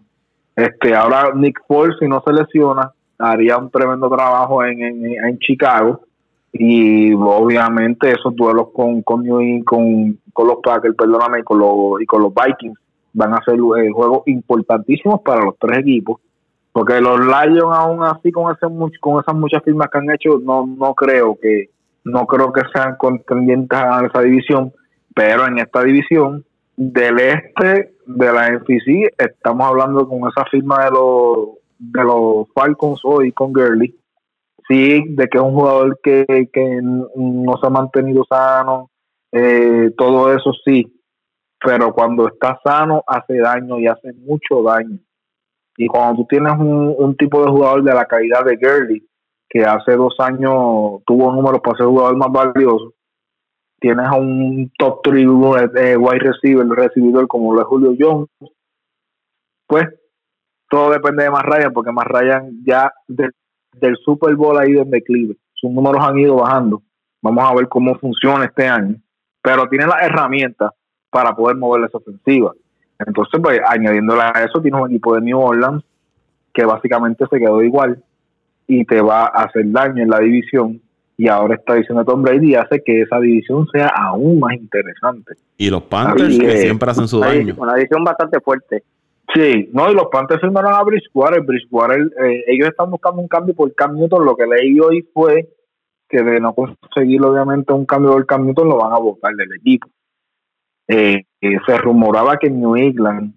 este ahora Nick Foles si no se lesiona haría un tremendo trabajo en, en, en Chicago. Y obviamente esos duelos con con, New con, con los Packers, perdóname, y con los, y con los Vikings van a ser eh, juegos importantísimos para los tres equipos. Porque los Lions aún así con ese con esas muchas firmas que han hecho no no creo que no creo que sean contendientes a esa división. Pero en esta división del este de la NFC estamos hablando con esa firma de los de los Falcons hoy con Gurley. Sí de que es un jugador que, que no se ha mantenido sano eh, todo eso sí pero cuando está sano hace daño y hace mucho daño. Y cuando tú tienes un, un tipo de jugador de la calidad de Gurley que hace dos años tuvo números para ser jugador más valioso tienes a un top 3 eh, wide receiver, recibidor como lo es Julio Jones, pues todo depende de más Ryan, porque más Ryan ya de- del Super Bowl ha ido en declive. Sus números han ido bajando. Vamos a ver cómo funciona este año. Pero tiene las herramientas para poder mover esa ofensiva. Entonces, pues añadiéndole a eso, tienes un equipo de New Orleans que básicamente se quedó igual y te va a hacer daño en la división y ahora esta división de Tom Brady hace que esa división sea aún más interesante. Y los Panthers que eh, siempre hacen su daño. Una división bastante fuerte. Sí, no, y los Panthers firmaron a Bridgewater. Bridgewater, eh, ellos están buscando un cambio por Cam Newton. Lo que leí hoy fue que de no conseguir, obviamente, un cambio por Cam Newton, lo van a votar del equipo. Eh, eh, se rumoraba que New England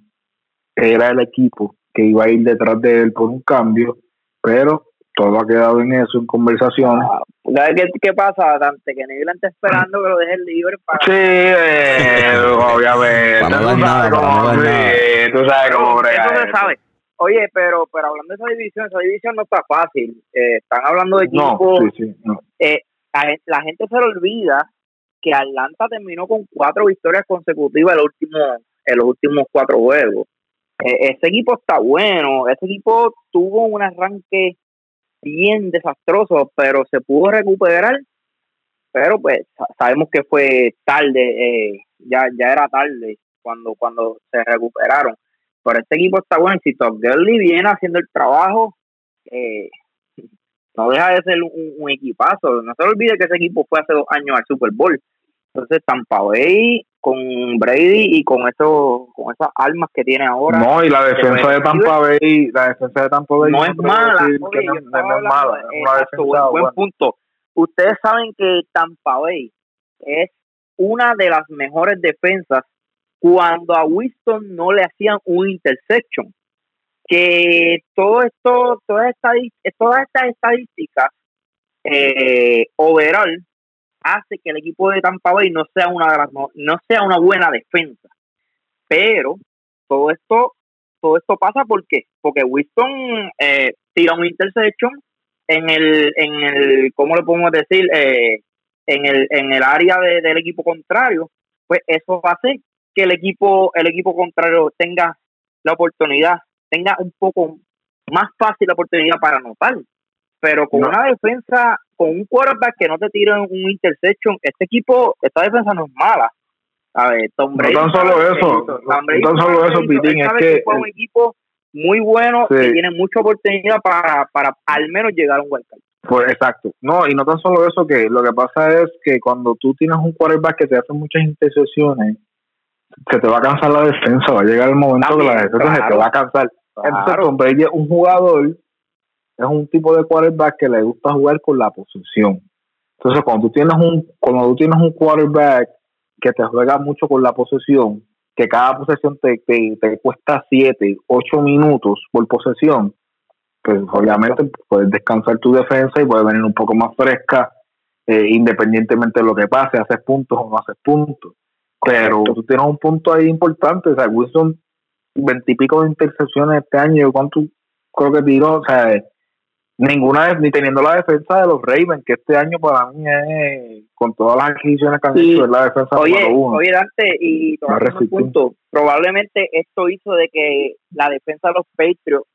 era el equipo que iba a ir detrás de él por un cambio, pero todo ha quedado en eso, en conversaciones. ¿Sabes qué, qué pasa, Dante? Que New England está esperando que lo dejen libre para... Sí, eh, obviamente. Para no Tú sabes cómo- sí. Tú sabes cómo brega Eso se sabe. Oye, pero pero hablando de esa división, esa división no está fácil. Eh, están hablando de equipos. No, sí, sí, no. eh, la, la gente se le olvida que Atlanta terminó con cuatro victorias consecutivas en los últimos, en los últimos cuatro juegos. Eh, ese equipo está bueno, ese equipo tuvo un arranque bien desastroso, pero se pudo recuperar, pero pues sa- sabemos que fue tarde, eh, ya, ya era tarde cuando, cuando se recuperaron. Pero este equipo está bueno, si Todd Gurley viene haciendo el trabajo, eh, no deja de ser un, un equipazo. No se olvide que ese equipo fue hace dos años al Super Bowl. Entonces Tampa Bay con Brady y con eso, con esas armas que tiene ahora. No, y la defensa de Tampa Bay, la defensa de Tampa Bay no es mala. no, no es mala, es una defensa buen, buen buena. punto. Ustedes saben que Tampa Bay es una de las mejores defensas cuando a Winston no le hacían un interception. Que todo esto, todas estas, todas estas estadísticas eh, overall hace que el equipo de Tampa Bay no sea una de las no, no sea una buena defensa. Pero todo esto todo esto pasa ¿por qué? porque Winston eh, tira un interception en el en el cómo le podemos decir eh, en el en el área de- del equipo contrario pues eso hace que el equipo el equipo contrario tenga la oportunidad tenga un poco más fácil la oportunidad para anotar pero con No. una defensa con un quarterback que no te tira un interception este equipo esta defensa no es mala a ver, Tom No Brady tan solo eso, no- Tom Brady no tan solo eso, Pitín, es que fue un equipo muy bueno Sí. que tiene mucha oportunidad para, para al menos llegar a un wild card. Pues exacto. No, y no tan solo eso, que lo que pasa es que cuando tú tienes un quarterback que te hace muchas intercepciones, se te va a cansar la defensa, va a llegar el momento que la También, defensa se te claro. va a cansar. Entonces, Claro. Tom Brady es un jugador, es un tipo de quarterback que le gusta jugar con la posesión. Entonces, cuando tú tienes un, cuando tú tienes un quarterback que te juega mucho con la posesión, que cada posesión te, te, te cuesta 7, 8 minutos por posesión, pues obviamente puedes descansar tu defensa y puedes venir un poco más fresca, eh, independientemente de lo que pase, haces puntos o no haces puntos. Pero tú tienes un punto ahí importante, o sea, Wilson, veintipico de intercepciones este año, ¿cuánto creo que tiró? O sea, ninguna, ni teniendo la defensa de los Ravens, que este año para mí es, con todas las adquisiciones que han Sí. hecho, es la defensa Oye, número uno. oye Dante, y No tocando un punto, probablemente esto hizo de que la defensa de los Patriots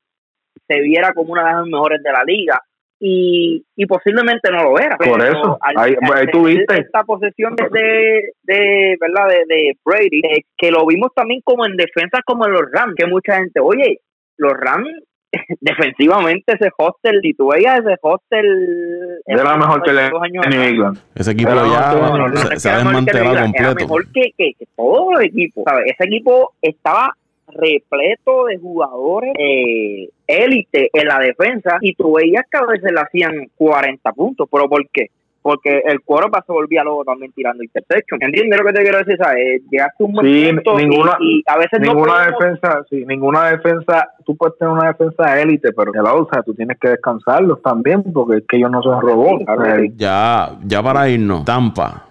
se viera como una de las mejores de la liga y, y posiblemente no lo era. Por eso, al- ahí- al ahí tener tuviste. esta posesión de, de, de, verdad de, de Brady, eh, que lo vimos también como en defensa como en los Rams, que mucha gente, oye, los Rams defensivamente ese hostel, y tú veías ese hostel Era mejor que el dos años de New. England. Ese equipo no, ya no, se, se ha era mejor desmantelado Era mejor que, que, que todos los equipos. ¿sabes? Ese equipo estaba repleto de jugadores eh, élite en la defensa y tú veías que a veces le hacían 40 puntos. ¿Pero por qué? Porque el cuero se volvía luego también tirando interception. ¿Entiendes lo que te quiero decir? ¿sabes? Llegaste a un buen Sí, punto y- ninguna- y, a veces no ninguna defensa, sí, ninguna defensa, tú puedes tener una defensa élite, pero hello, o sea, tú tienes que descansarlos también, porque es que ellos no son robots. Que sí. Ya, ya para irnos, Tampa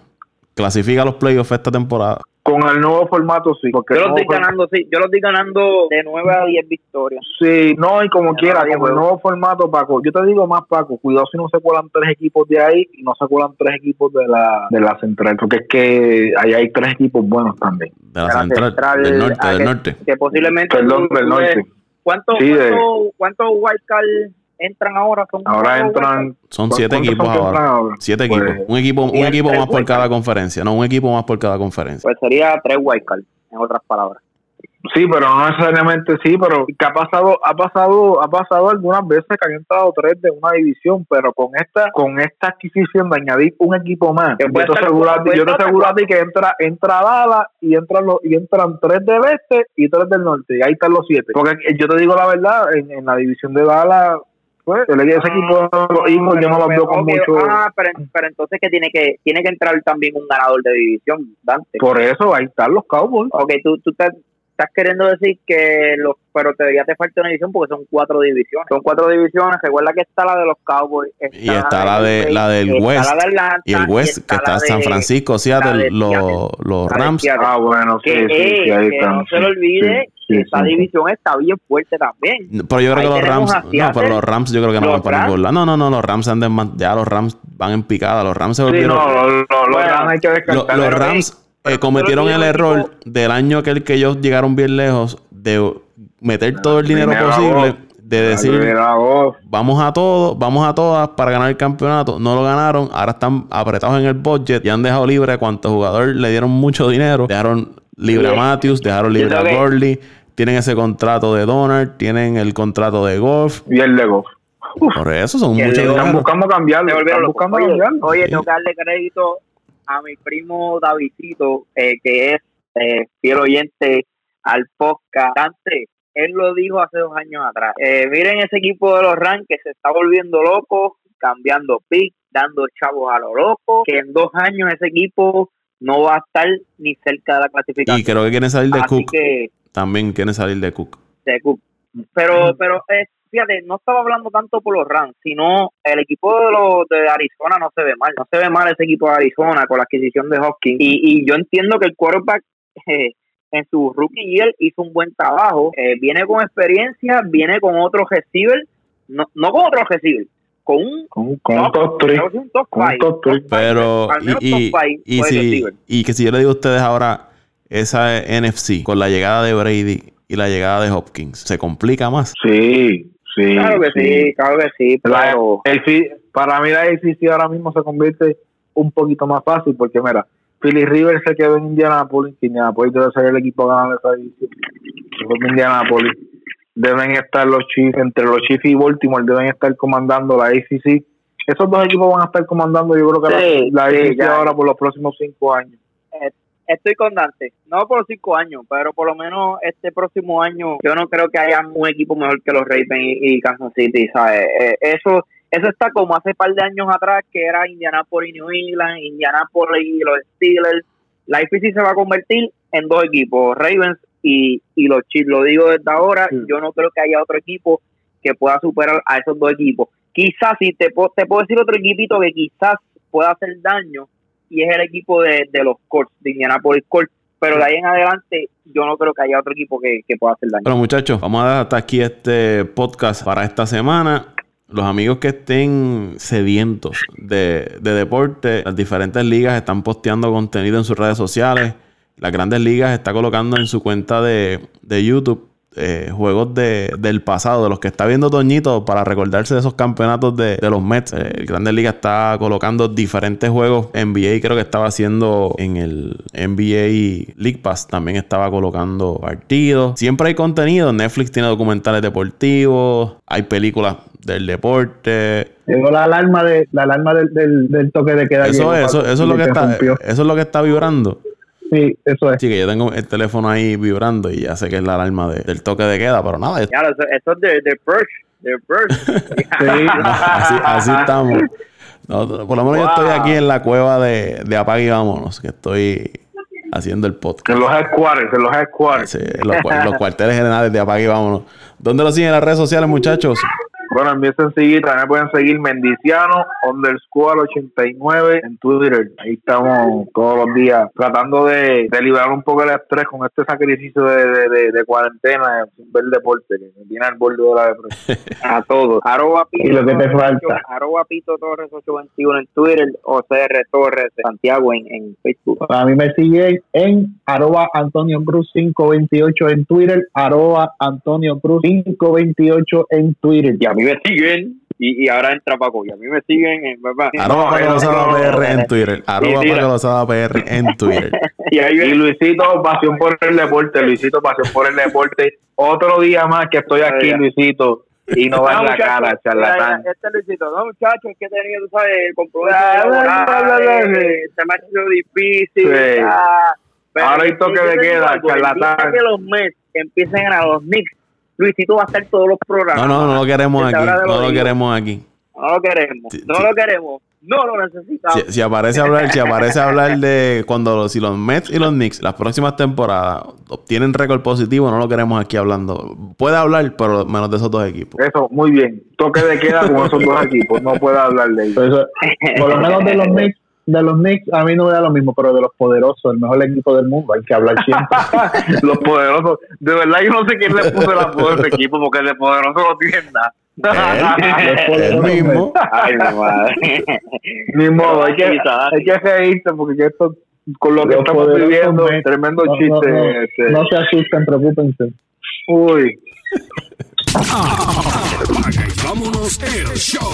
clasifica a los playoffs esta temporada. Con el nuevo formato, sí. Porque Yo lo estoy ganando, sí. Yo lo estoy ganando de 9 a 10 victorias. Sí, no, y como quiera, con el nuevo formato, Paco. Yo te digo más, Paco, cuidado si no se cuelan tres equipos de ahí y no se cuelan tres equipos de la, de la central, porque es que ahí hay tres equipos buenos también. De la De la central, central, del norte, ah, del que- norte. Que posiblemente. Perdón, del norte. ¿Cuántos Sí, de- cuántos cuántos wildcards entran ahora? ¿Son Ahora entran. Son ¿cu- siete equipos son ahora. Siete Pues, equipos. Un equipo, un equipo más por cada conferencia. No, un equipo más por cada conferencia. Pues sería tres wildcards, en otras palabras. Sí, pero no necesariamente sí, pero que ha pasado, ha pasado, ha pasado algunas veces que han entrado tres de una división, pero con esta, con esta adquisición de añadir un equipo más, yo te aseguro a ti, puede yo te estar aseguro a ti que entra, entra Dallas y entran los, y entran tres del este y tres del norte, y ahí están los siete. Porque yo te digo la verdad, en, en la división de Dallas, pues, el- ese equipo de los Eagles yo no los veo con Ok, mucho. Ah, pero, pero entonces que tiene que tiene que entrar también un ganador de división, Dante. Por eso ahí están los Cowboys. Ok, tú, tú, estás, estás queriendo decir que los, pero todavía te falta una división porque son cuatro divisiones. Son cuatro divisiones. Recuerda que está la de los Cowboys. y está la, de, la del West. y el West, que está San Francisco, Seattle, los, los Rams. Ah, bueno, sí, sí, sí, que no se lo olvide. esa división está bien fuerte también. Pero yo creo que los Rams, no, pero los Rams yo creo que no van para ningún lado. No, no, no, los Rams ya los Rams van en picada, los Rams se volvieron. Sí, no, los, Rams hay que descartar. Los Rams eh, cometieron el error del año que, que ellos llegaron bien lejos de meter todo el dinero posible, de decir vamos a todos, vamos a todas para ganar el campeonato. No lo ganaron, ahora están apretados en el budget y han dejado libre a cuantos jugadores le dieron mucho dinero. Dejaron libre a Matthews, dejaron libre a Gurley, tienen ese contrato de Donald, tienen el contrato de Golf. Y el de Golf. Por eso son muchos Están buscando cambiarle. buscando oye, tengo que darle crédito a mi primo Davidito, eh, que es eh, fiel oyente al podcast. Antes, él lo dijo hace dos años atrás. Eh, miren ese equipo de los Rams que se está volviendo loco, cambiando pick, dando chavos a lo loco, que en dos años ese equipo no va a estar ni cerca de la clasificación. Y creo que quiere salir de Cook. También quiere salir de Cook. De Cook. Pero, pero es fíjate, no estaba hablando tanto por los Rams, sino el equipo de los de Arizona no se ve mal, no se ve mal ese equipo de Arizona con la adquisición de Hopkins. Y, y yo entiendo que el quarterback eh, en su rookie year hizo un buen trabajo, eh, viene con experiencia, viene con otro receiver, no, no con otro receiver, con un, con, con top 3. Pero, y, y, si, y que si yo le digo a ustedes ahora, esa NFC, con la llegada de Brady y la llegada de Hopkins, ¿se complica más? Sí, Sí, claro que sí, claro que sí. Pero... el, para mí la decisión ahora mismo se convierte un poquito más fácil porque mira, Philly River se quedó en Indianapolis, Indianapolis debe ser el equipo ganando esa división. Indianapolis deben estar los Chiefs, entre los Chiefs y Baltimore deben estar comandando la ACC. Esos dos equipos van a estar comandando, yo creo que la, ACC ahora por los próximos cinco años. Estoy con Dante, no por cinco años, pero por lo menos este próximo año yo no creo que haya un equipo mejor que los Ravens y, Kansas City, ¿sabes? Eh, eso eso está como hace un par de años atrás que era Indianapolis y New England, Indianapolis y los Steelers. La IFC se va a convertir en dos equipos, Ravens y, y los Chiefs. Lo digo desde ahora, yo no creo que haya otro equipo que pueda superar a esos dos equipos. Quizás, si te, te puedo decir otro equipito que quizás pueda hacer daño, y es el equipo de, los Colts, de Indianapolis Colts. Pero de ahí en adelante, yo no creo que haya otro equipo que, pueda hacer daño. Bueno, muchachos, vamos a dar hasta aquí este podcast para esta semana. Los amigos que estén sedientos de, de deporte, las diferentes ligas están posteando contenido en sus redes sociales. Las grandes ligas está colocando en su cuenta de, de YouTube eh, juegos de, del pasado, de los que está viendo Toñito, para recordarse de esos campeonatos de, los Mets. Eh, el Grandes Liga está colocando diferentes juegos. NBA creo que estaba haciendo en el NBA League Pass, también estaba colocando partidos. Siempre hay contenido. Netflix tiene documentales deportivos, hay películas del deporte. Llegó la alarma de la alarma del, del, toque de queda. Eso, eso, eso es lo que está, eso es lo que está vibrando. Sí, eso es. Sí, que yo tengo el teléfono ahí vibrando y ya sé que es la alarma del toque de queda, pero nada. Claro, eso, es de, de de sí, así, así estamos. por lo menos yo estoy aquí en la cueva de, de Apague y Vámonos, que estoy haciendo el podcast. En los headquarters, en los headquarters. Sí, en los, los cuarteles generales de Apague y Vámonos. ¿Dónde lo siguen en las redes sociales, muchachos? Bueno, empiecen a seguir, también pueden seguir Mendiciano underscore 89 en Twitter. Ahí estamos todos los días tratando de, de liberar un poco el estrés con este sacrificio de, de, de, cuarentena sin ver deporte, que me tiene al borde de la depresión. a todos. Arroba Pito, y lo que te falta. Arroba Pito Torres 821 en Twitter o CR Torres Santiago en, en Facebook. A mí me siguen en arroba Antonio Cruz 528 en Twitter, arroba Antonio Cruz 528 en Twitter. Y a mí me siguen y, y, ahora entra Paco y a mí me siguen en ¿verdad? arroba Paco PR en Twitter. Arroba Paco PR en Twitter. Y, ahí y Luisito pasión por el deporte Luisito pasión por el deporte. Otro día más que estoy aquí Luisito y no va a la cara, charlatán. Este Luisito, no muchachos, es que tenido, tú sabes, el compromiso este macho difícil. Ahora hay toque de queda, charlatán. que los Mets empiecen a los Knicks Luisito va a hacer todos los programas. No, no, no lo queremos aquí. No lo queremos aquí. no lo queremos, Sí, no sí. lo queremos, no lo necesitamos. Si, si aparece a hablar, si aparece a hablar de cuando los- si los Mets y los Knicks las próximas temporadas obtienen récord positivo, no lo queremos aquí hablando. Puede hablar, pero menos de esos dos equipos. Eso, muy bien. Toque de queda con esos dos equipos. No puedo hablar de ellos. Por, eso- por lo menos de los Knicks, de los Knicks a mí no me da lo mismo, pero de los poderosos, el mejor equipo del mundo, hay que hablar siempre. Los poderosos. De verdad, yo no sé quién le puso la apodo a ese equipo porque de poderoso no tienen nada. Él mismo. Ay, mi madre. Ni modo, hay que, hay que reírse porque esto, con lo que Los estamos viviendo, Mets. tremendo No, no, chiste. no, este. no se asusten, preocúpense. Uy. Apaga y vámonos el show.